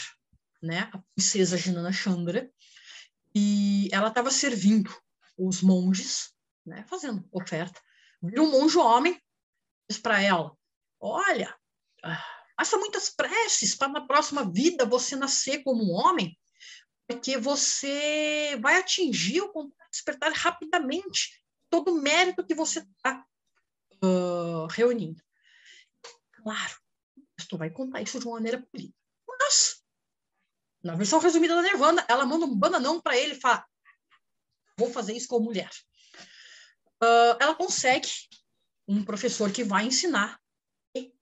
né, a princesa Janana Chandra, e ela estava servindo os monges, né, fazendo oferta. Viu um monge homem, para ela: Olha, faça muitas preces para na próxima vida você nascer como um homem, porque você vai atingir o despertar rapidamente todo o mérito que você está uh, reunindo. Claro, tu vai contar isso de uma maneira política. Mas, na versão resumida da Nirvana, ela manda um bananão para ele e fala: Vou fazer isso com mulher. Uh, ela consegue um professor que vai ensinar. E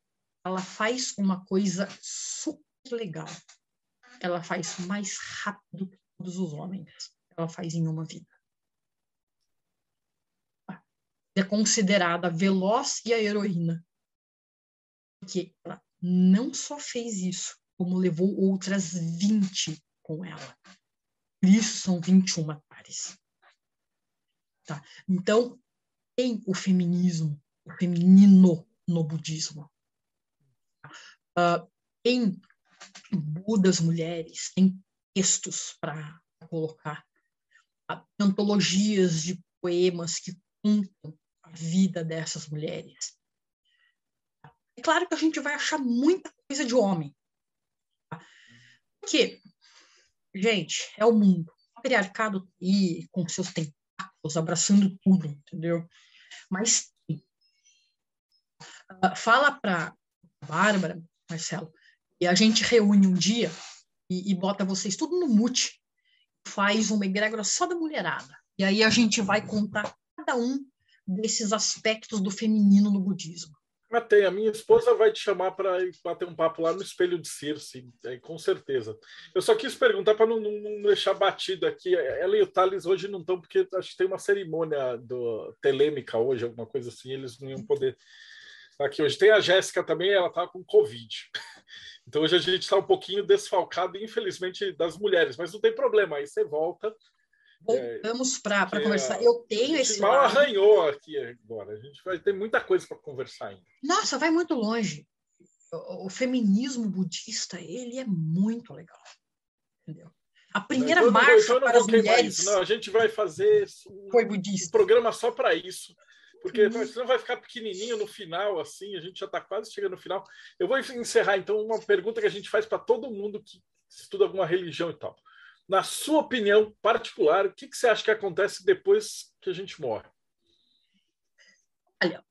ela faz uma coisa super legal. Ela faz mais rápido que todos os homens. Ela faz em uma vida. É considerada veloz e a heroína. Porque ela não só fez isso, como levou outras 20 com ela. Por isso são 21 pares. Tá? Então, tem o feminismo feminino no budismo. Uh, tem Budas mulheres, tem textos para colocar, antologias de poemas que contam a vida dessas mulheres. É claro que a gente vai achar muita coisa de homem. Tá? Porque, gente, é o mundo. O patriarcado e com seus tentáculos abraçando tudo, entendeu? Mas Uh, fala para Bárbara, Marcelo, e a gente reúne um dia e, e bota vocês tudo no mute, faz uma egrégora só da mulherada. E aí a gente vai contar cada um desses aspectos do feminino no budismo. Matei, a minha esposa vai te chamar para bater um papo lá no Espelho de Circe, é, com certeza. Eu só quis perguntar para não, não, não, deixar batido aqui. Ela e o Thales hoje não estão, porque acho que tem uma cerimônia do telêmica hoje, alguma coisa assim, eles não iam poder aqui hoje. Tem a Jéssica também, ela está com Covid. Então hoje a gente está um pouquinho desfalcado, infelizmente, das mulheres, mas não tem problema, aí você volta. Voltamos é, para conversar. Eu tenho esse. mal lado. arranhou aqui agora. A gente vai ter muita coisa para conversar ainda. Nossa, vai muito longe. O, o, feminismo budista, ele é muito legal. Entendeu? A primeira então, marcha então para as mulheres. Não, a gente vai fazer um, foi budista. um programa só para isso porque senão vai ficar pequenininho no final, assim, a gente já está quase chegando no final. Eu vou encerrar, então, uma pergunta que a gente faz para todo mundo que estuda alguma religião e tal. Na sua opinião particular, o que, que você acha que acontece depois que a gente morre? Olha,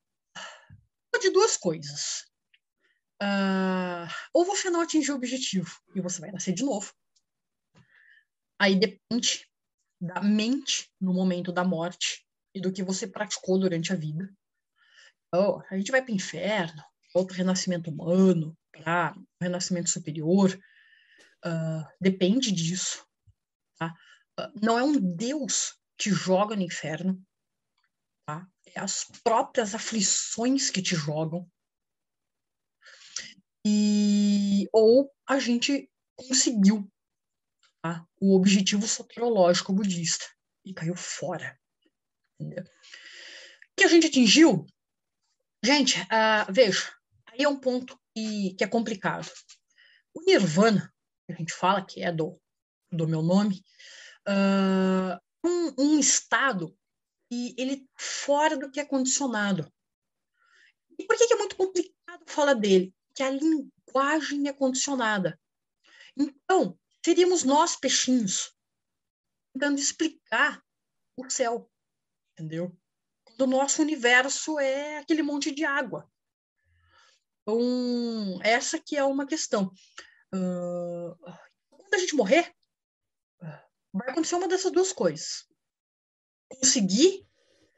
de duas coisas. Uh, ou você não atingiu o objetivo e você vai nascer de novo. Aí depende da mente no momento da morte e do que você praticou durante a vida. Então, a gente vai para o inferno, outro renascimento humano, para um renascimento superior, uh, depende disso. Tá? Uh, não é um Deus que joga no inferno, tá? é as próprias aflições que te jogam. E, ou a gente conseguiu tá? o objetivo soterológico budista e caiu fora. Entendeu? O que a gente atingiu? Gente, uh, veja, aí é um ponto que, que é complicado. O Nirvana, que a gente fala que é do, do meu nome, uh, um, um estado e ele fora do que é condicionado. E por que, que é muito complicado falar dele? Que a linguagem é condicionada. Então, seríamos nós, peixinhos, tentando explicar o céu, entendeu? Quando o nosso universo é aquele monte de água. Então, essa que é uma questão. Uh, quando a gente morrer, vai acontecer uma dessas duas coisas. Consegui,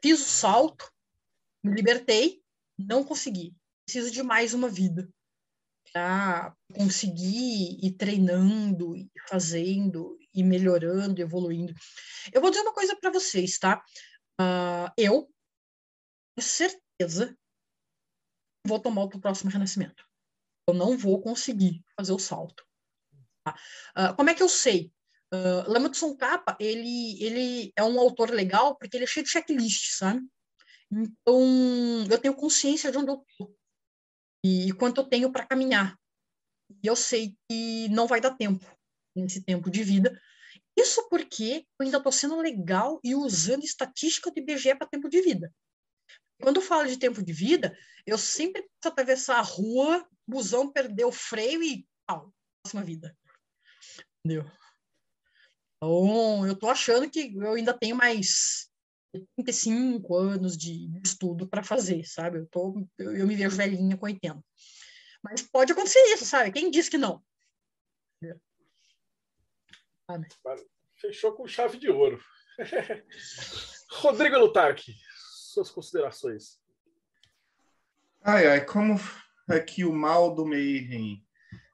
fiz o salto, me libertei, não consegui. Preciso de mais uma vida para conseguir ir treinando, fazendo, e melhorando, evoluindo. Eu vou dizer uma coisa para vocês, tá? Uh, eu tenho certeza vou tomar o próximo renascimento. Eu não vou conseguir fazer o salto. Tá? Uh, como é que eu sei? Uh, Lamudson Capa, ele, ele é um autor legal porque ele é cheio de checklist, sabe? Então, eu tenho consciência de onde eu tô e quanto eu tenho para caminhar. E eu sei que não vai dar tempo nesse tempo de vida. Isso porque eu ainda estou sendo legal e usando estatística do IBGE para tempo de vida. Quando eu falo de tempo de vida, eu sempre posso atravessar a rua, busão perdeu o freio e pau, próxima vida. Entendeu? Então, eu estou achando que eu ainda tenho mais 35 anos de estudo para fazer, sabe? Eu, tô, eu, eu, me vejo velhinha com 80. Mas pode acontecer isso, sabe? Quem disse que não? Fechou com chave de ouro. Rodrigo Lutarque, suas considerações. Ai, ai, como aqui o mal do Mayhem.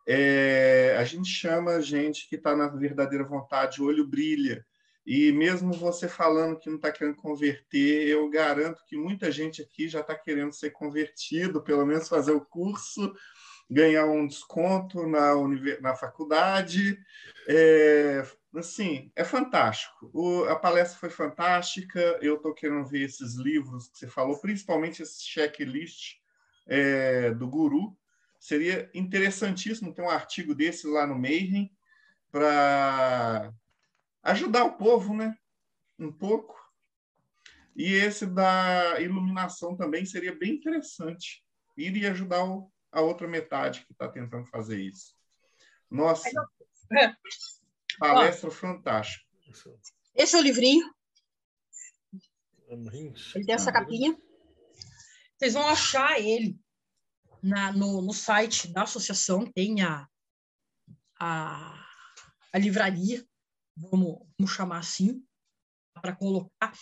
É, a gente chama gente que está na verdadeira vontade, o olho brilha. E mesmo você falando que não está querendo converter, eu garanto que muita gente aqui já está querendo ser convertido, pelo menos fazer o curso, ganhar um desconto na, na faculdade. É, assim, é fantástico. O, a palestra foi fantástica. Eu estou querendo ver esses livros que você falou, principalmente esse checklist é, do Guru. Seria interessantíssimo ter um artigo desse lá no Mayhem para ajudar o povo, né? Um pouco. E esse da iluminação também seria bem interessante. Iria ajudar o, a outra metade que está tentando fazer isso. Nossa, palestra fantástica. Esse é o livrinho. Ele tem essa capinha. Vocês vão achar ele na, no, no site da associação, tem a, a, a livraria, vamos, vamos chamar assim, para colocar.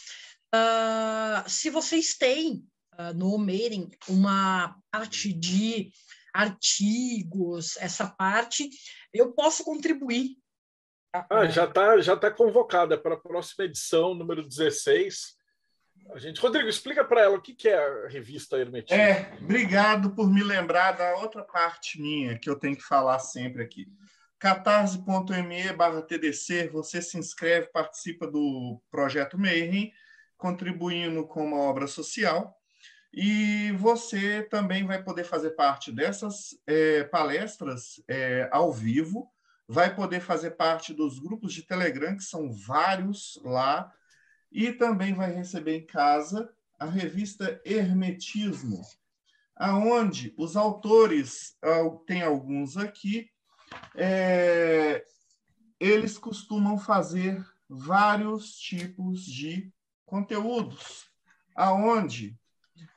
Uh, se vocês têm uh, no Meirin uma parte de artigos, essa parte, eu posso contribuir. Ah, já está já tá convocada para a próxima edição, número 16. A gente, Rodrigo, explica para ela o que, é a revista Hermetismo. É, obrigado por me lembrar da outra parte minha que eu tenho que falar sempre aqui. catarse.me barra TDC, você se inscreve, participa do projeto Mayhem, contribuindo com uma obra social. E você também vai poder fazer parte dessas é, palestras é, ao vivo, vai poder fazer parte dos grupos de Telegram, que são vários lá, e também vai receber em casa a revista Hermetismo, aonde os autores, tem alguns aqui, é, eles costumam fazer vários tipos de conteúdos, aonde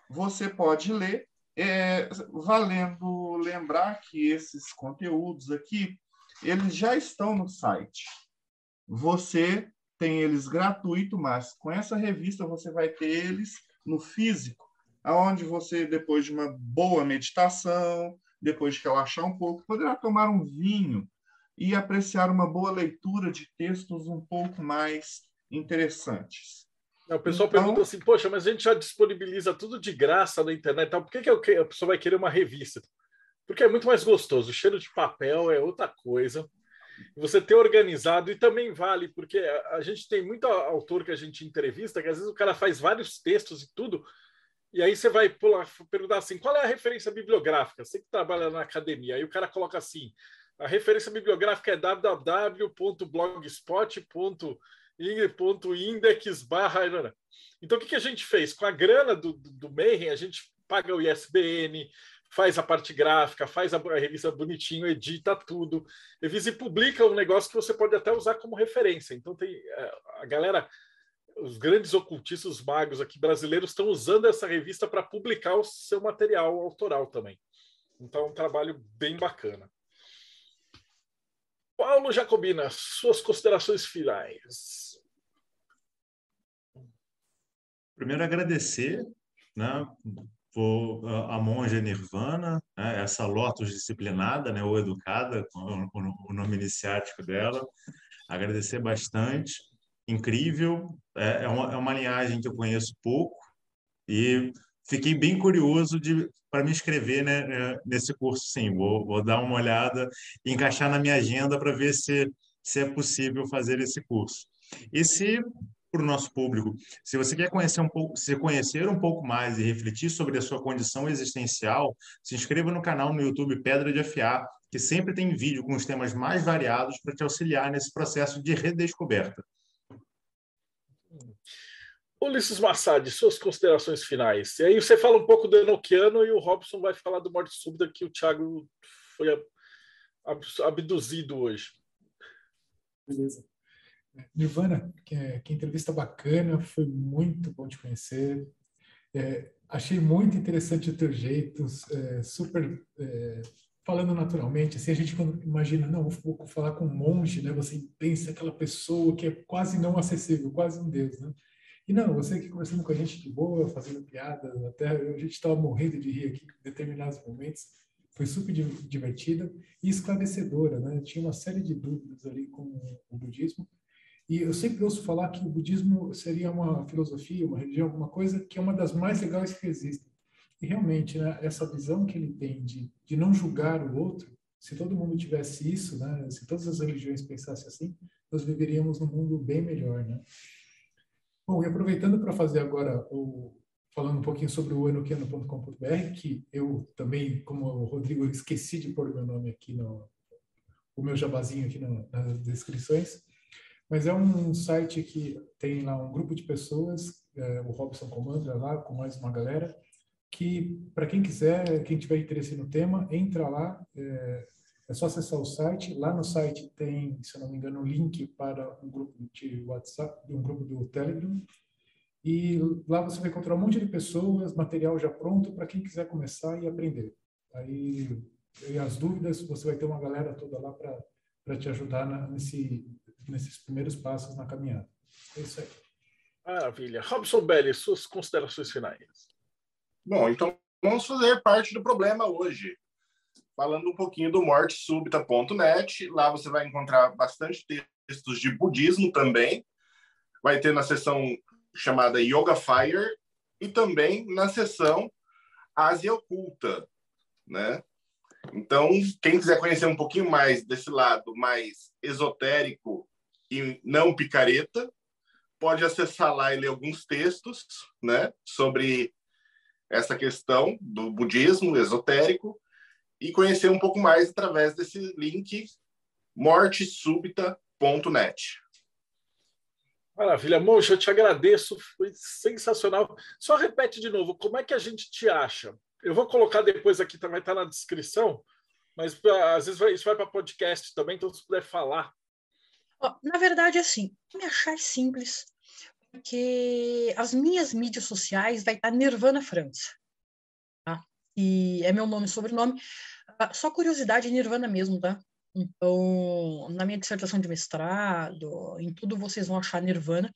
você pode ler, é, valendo lembrar que esses conteúdos aqui, eles já estão no site. Você tem eles gratuito, mas com essa revista você vai ter eles no físico, aonde você, depois de uma boa meditação, depois de relaxar um pouco, poderá tomar um vinho e apreciar uma boa leitura de textos um pouco mais interessantes. O pessoal então, pergunta assim, poxa, mas a gente já disponibiliza tudo de graça na internet, então por que, que a pessoa vai querer uma revista? Porque é muito mais gostoso, o cheiro de papel é outra coisa. Você ter organizado, e também vale, porque a gente tem muito autor que a gente entrevista, que às vezes o cara faz vários textos e tudo, e aí você vai pular, perguntar assim, qual é a referência bibliográfica? Você que trabalha na academia, aí o cara coloca assim, a referência bibliográfica é www.blogspot.com index barra. Então, o que, que a gente fez? Com a grana do, do, do Mayhem, a gente paga o ISBN, faz a parte gráfica, faz a, a revista bonitinho, edita tudo, revisa e publica um negócio que você pode até usar como referência. Então tem é, a galera, os grandes ocultistas, os magos aqui brasileiros estão usando essa revista para publicar o seu material autoral também. Então é um trabalho bem bacana. Paulo Jacobina, suas considerações finais. Primeiro agradecer, né, por a monja Nirvana, né, essa Lotus disciplinada, né, ou educada, o, o nome iniciático dela. Agradecer bastante, incrível. É, é, uma, é uma linhagem que eu conheço pouco e fiquei bem curioso de para me inscrever né, é, nesse curso, sim. Vou, vou dar uma olhada encaixar na minha agenda para ver se, se é possível fazer esse curso. E se para o nosso público. Se você quer conhecer um pouco, se conhecer um pouco mais e refletir sobre a sua condição existencial, se inscreva no canal no YouTube Pedra de Afiar, que sempre tem vídeo com os temas mais variados para te auxiliar nesse processo de redescoberta. Ulisses Massad, suas considerações finais. E aí você fala um pouco do Enochiano e o Robson vai falar do Morte Súbita que o Thiago foi abduzido hoje. Beleza. Nirvana, que, é, que entrevista bacana, foi muito bom te conhecer. É, achei muito interessante o teu jeito, é, super é, falando naturalmente. Assim, a gente imagina, não, vou falar com um monge, né? Você pensa aquela pessoa que é quase não acessível, quase um deus, né? E não, você aqui conversando com a gente de boa, fazendo piadas, até a gente estava morrendo de rir aqui em determinados momentos. Foi super divertida e esclarecedora, né? Tinha uma série de dúvidas ali com o budismo e eu sempre ouço falar que o budismo seria uma filosofia, uma religião, alguma coisa que é uma das mais legais que existem. E realmente, né, essa visão que ele tem de, de não julgar o outro, se todo mundo tivesse isso, né, se todas as religiões pensassem assim, nós viveríamos num mundo bem melhor, né? Bom, e aproveitando para fazer agora o falando um pouquinho sobre o enoquiano.com.br, que eu também, como o Rodrigo, esqueci de pôr meu nome aqui no o meu jabazinho aqui no, nas descrições. Mas é um site que tem lá um grupo de pessoas, é, o Robson comanda lá com mais uma galera, que para quem quiser, quem tiver interesse no tema, entra lá, é, é, só acessar o site. Lá no site tem, se eu não me engano, um link para um grupo de WhatsApp, um grupo do Telegram. E lá você vai encontrar um monte de pessoas, material já pronto para quem quiser começar e aprender. Aí, e as dúvidas, você vai ter uma galera toda lá para te ajudar na, nesse nesses primeiros passos na caminhada. É isso aí. Maravilha. Robson Belli, suas considerações finais. Bom, então vamos fazer parte do problema hoje. Falando um pouquinho do mortesúbita.net. Lá você vai encontrar bastante textos de budismo também. Vai ter na seção chamada Yoga Fire e também na seção Ásia Oculta, né? Então, quem quiser conhecer um pouquinho mais desse lado mais esotérico e não picareta, pode acessar lá e ler alguns textos né, sobre essa questão do budismo esotérico e conhecer um pouco mais através desse link mortesúbita.net. Maravilha, Monja, eu te agradeço, foi sensacional. Só repete de novo, como é que a gente te acha? Eu vou colocar depois aqui, vai estar na descrição, mas às vezes isso vai para podcast também, então se puder falar na verdade, assim, me achar simples, porque as minhas mídias sociais vai estar Nirvana França. Tá? E é meu nome e sobrenome. Ah, só curiosidade, Nirvana mesmo, tá? Então, na minha dissertação de mestrado, em tudo vocês vão achar Nirvana.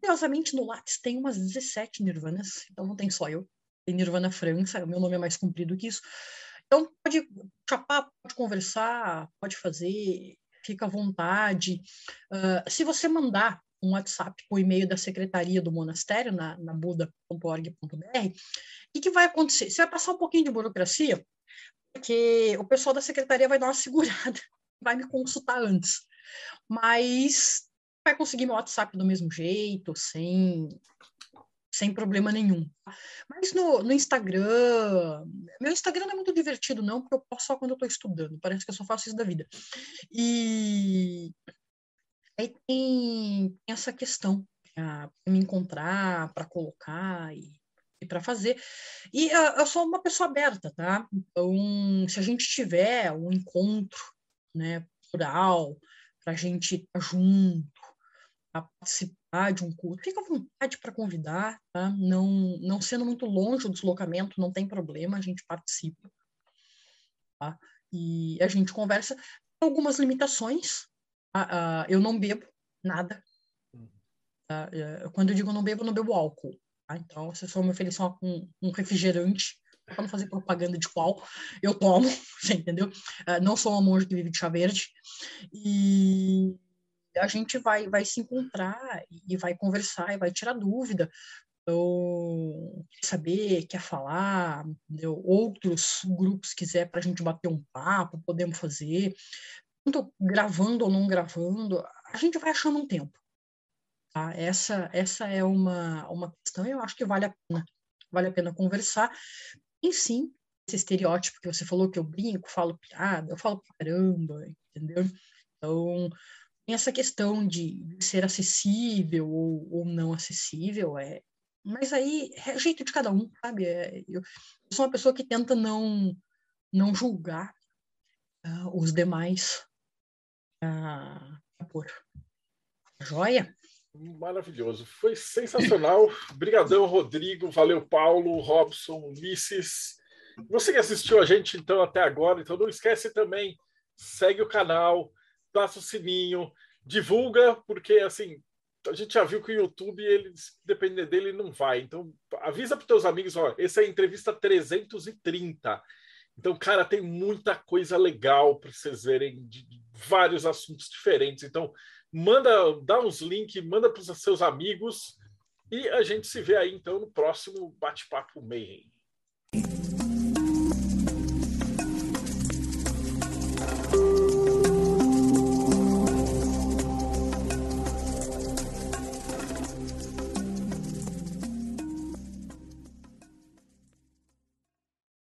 Curiosamente, no Lattes tem umas 17 Nirvanas, então não tem só eu. Tem Nirvana França, o meu nome é mais comprido que isso. Então, pode chapar, pode conversar, pode fazer fica à vontade. Uh, se você mandar um WhatsApp o e-mail da secretaria do monastério, na, na buda.org.br, o que vai acontecer? Você vai passar um pouquinho de burocracia, porque o pessoal da secretaria vai dar uma segurada, vai me consultar antes. Mas vai conseguir meu WhatsApp do mesmo jeito, sem sem problema nenhum. Mas no, no Instagram, meu Instagram não é muito divertido, não, porque eu posto só quando eu estou estudando, parece que eu só faço isso da vida. E aí tem, essa questão para me encontrar, para colocar e, para fazer. E uh, eu sou uma pessoa aberta, tá? Então, se a gente tiver um encontro, né, plural, para a gente estar junto, participar de um culto, fica à vontade para convidar, tá? Não, não sendo muito longe o deslocamento, não tem problema, a gente participa, tá? E a gente conversa. Algumas limitações, tá? uh, eu não bebo nada. Tá? Uh, quando eu digo não bebo, eu não bebo álcool. Tá? Então, se for me oferecer um, um refrigerante, para não fazer propaganda de qual, eu tomo, você entendeu? Uh, não sou uma monja que vive de chá verde. E a gente vai, vai se encontrar e vai conversar e vai tirar dúvida. Então, saber, quer falar, entendeu? outros grupos quiser para a gente bater um papo, podemos fazer. Tanto gravando ou não gravando, a gente vai achando um tempo. Tá? Essa, essa é uma, uma questão, eu acho que vale a pena, vale a pena conversar. E sim, esse estereótipo que você falou que eu brinco, falo piada, eu falo caramba, entendeu? Então, essa questão de ser acessível ou, ou não acessível, é, mas aí é jeito de cada um, sabe? É, eu, eu, sou uma pessoa que tenta não, não julgar uh, os demais uh, por joia. Maravilhoso. Foi sensacional. Obrigadão, Rodrigo. Valeu, Paulo, Robson, Ulisses. Você que assistiu a gente, então, até agora, então não esquece também, segue o canal, passa o sininho, divulga, porque, assim, a gente já viu que o YouTube, ele, depender dele, não vai. Então, avisa para teus amigos, ó, essa é a entrevista 330. Então, cara, tem muita coisa legal para vocês verem de vários assuntos diferentes. Então, manda, dá uns links, manda para os seus amigos e a gente se vê aí então no próximo bate-papo Mayhem.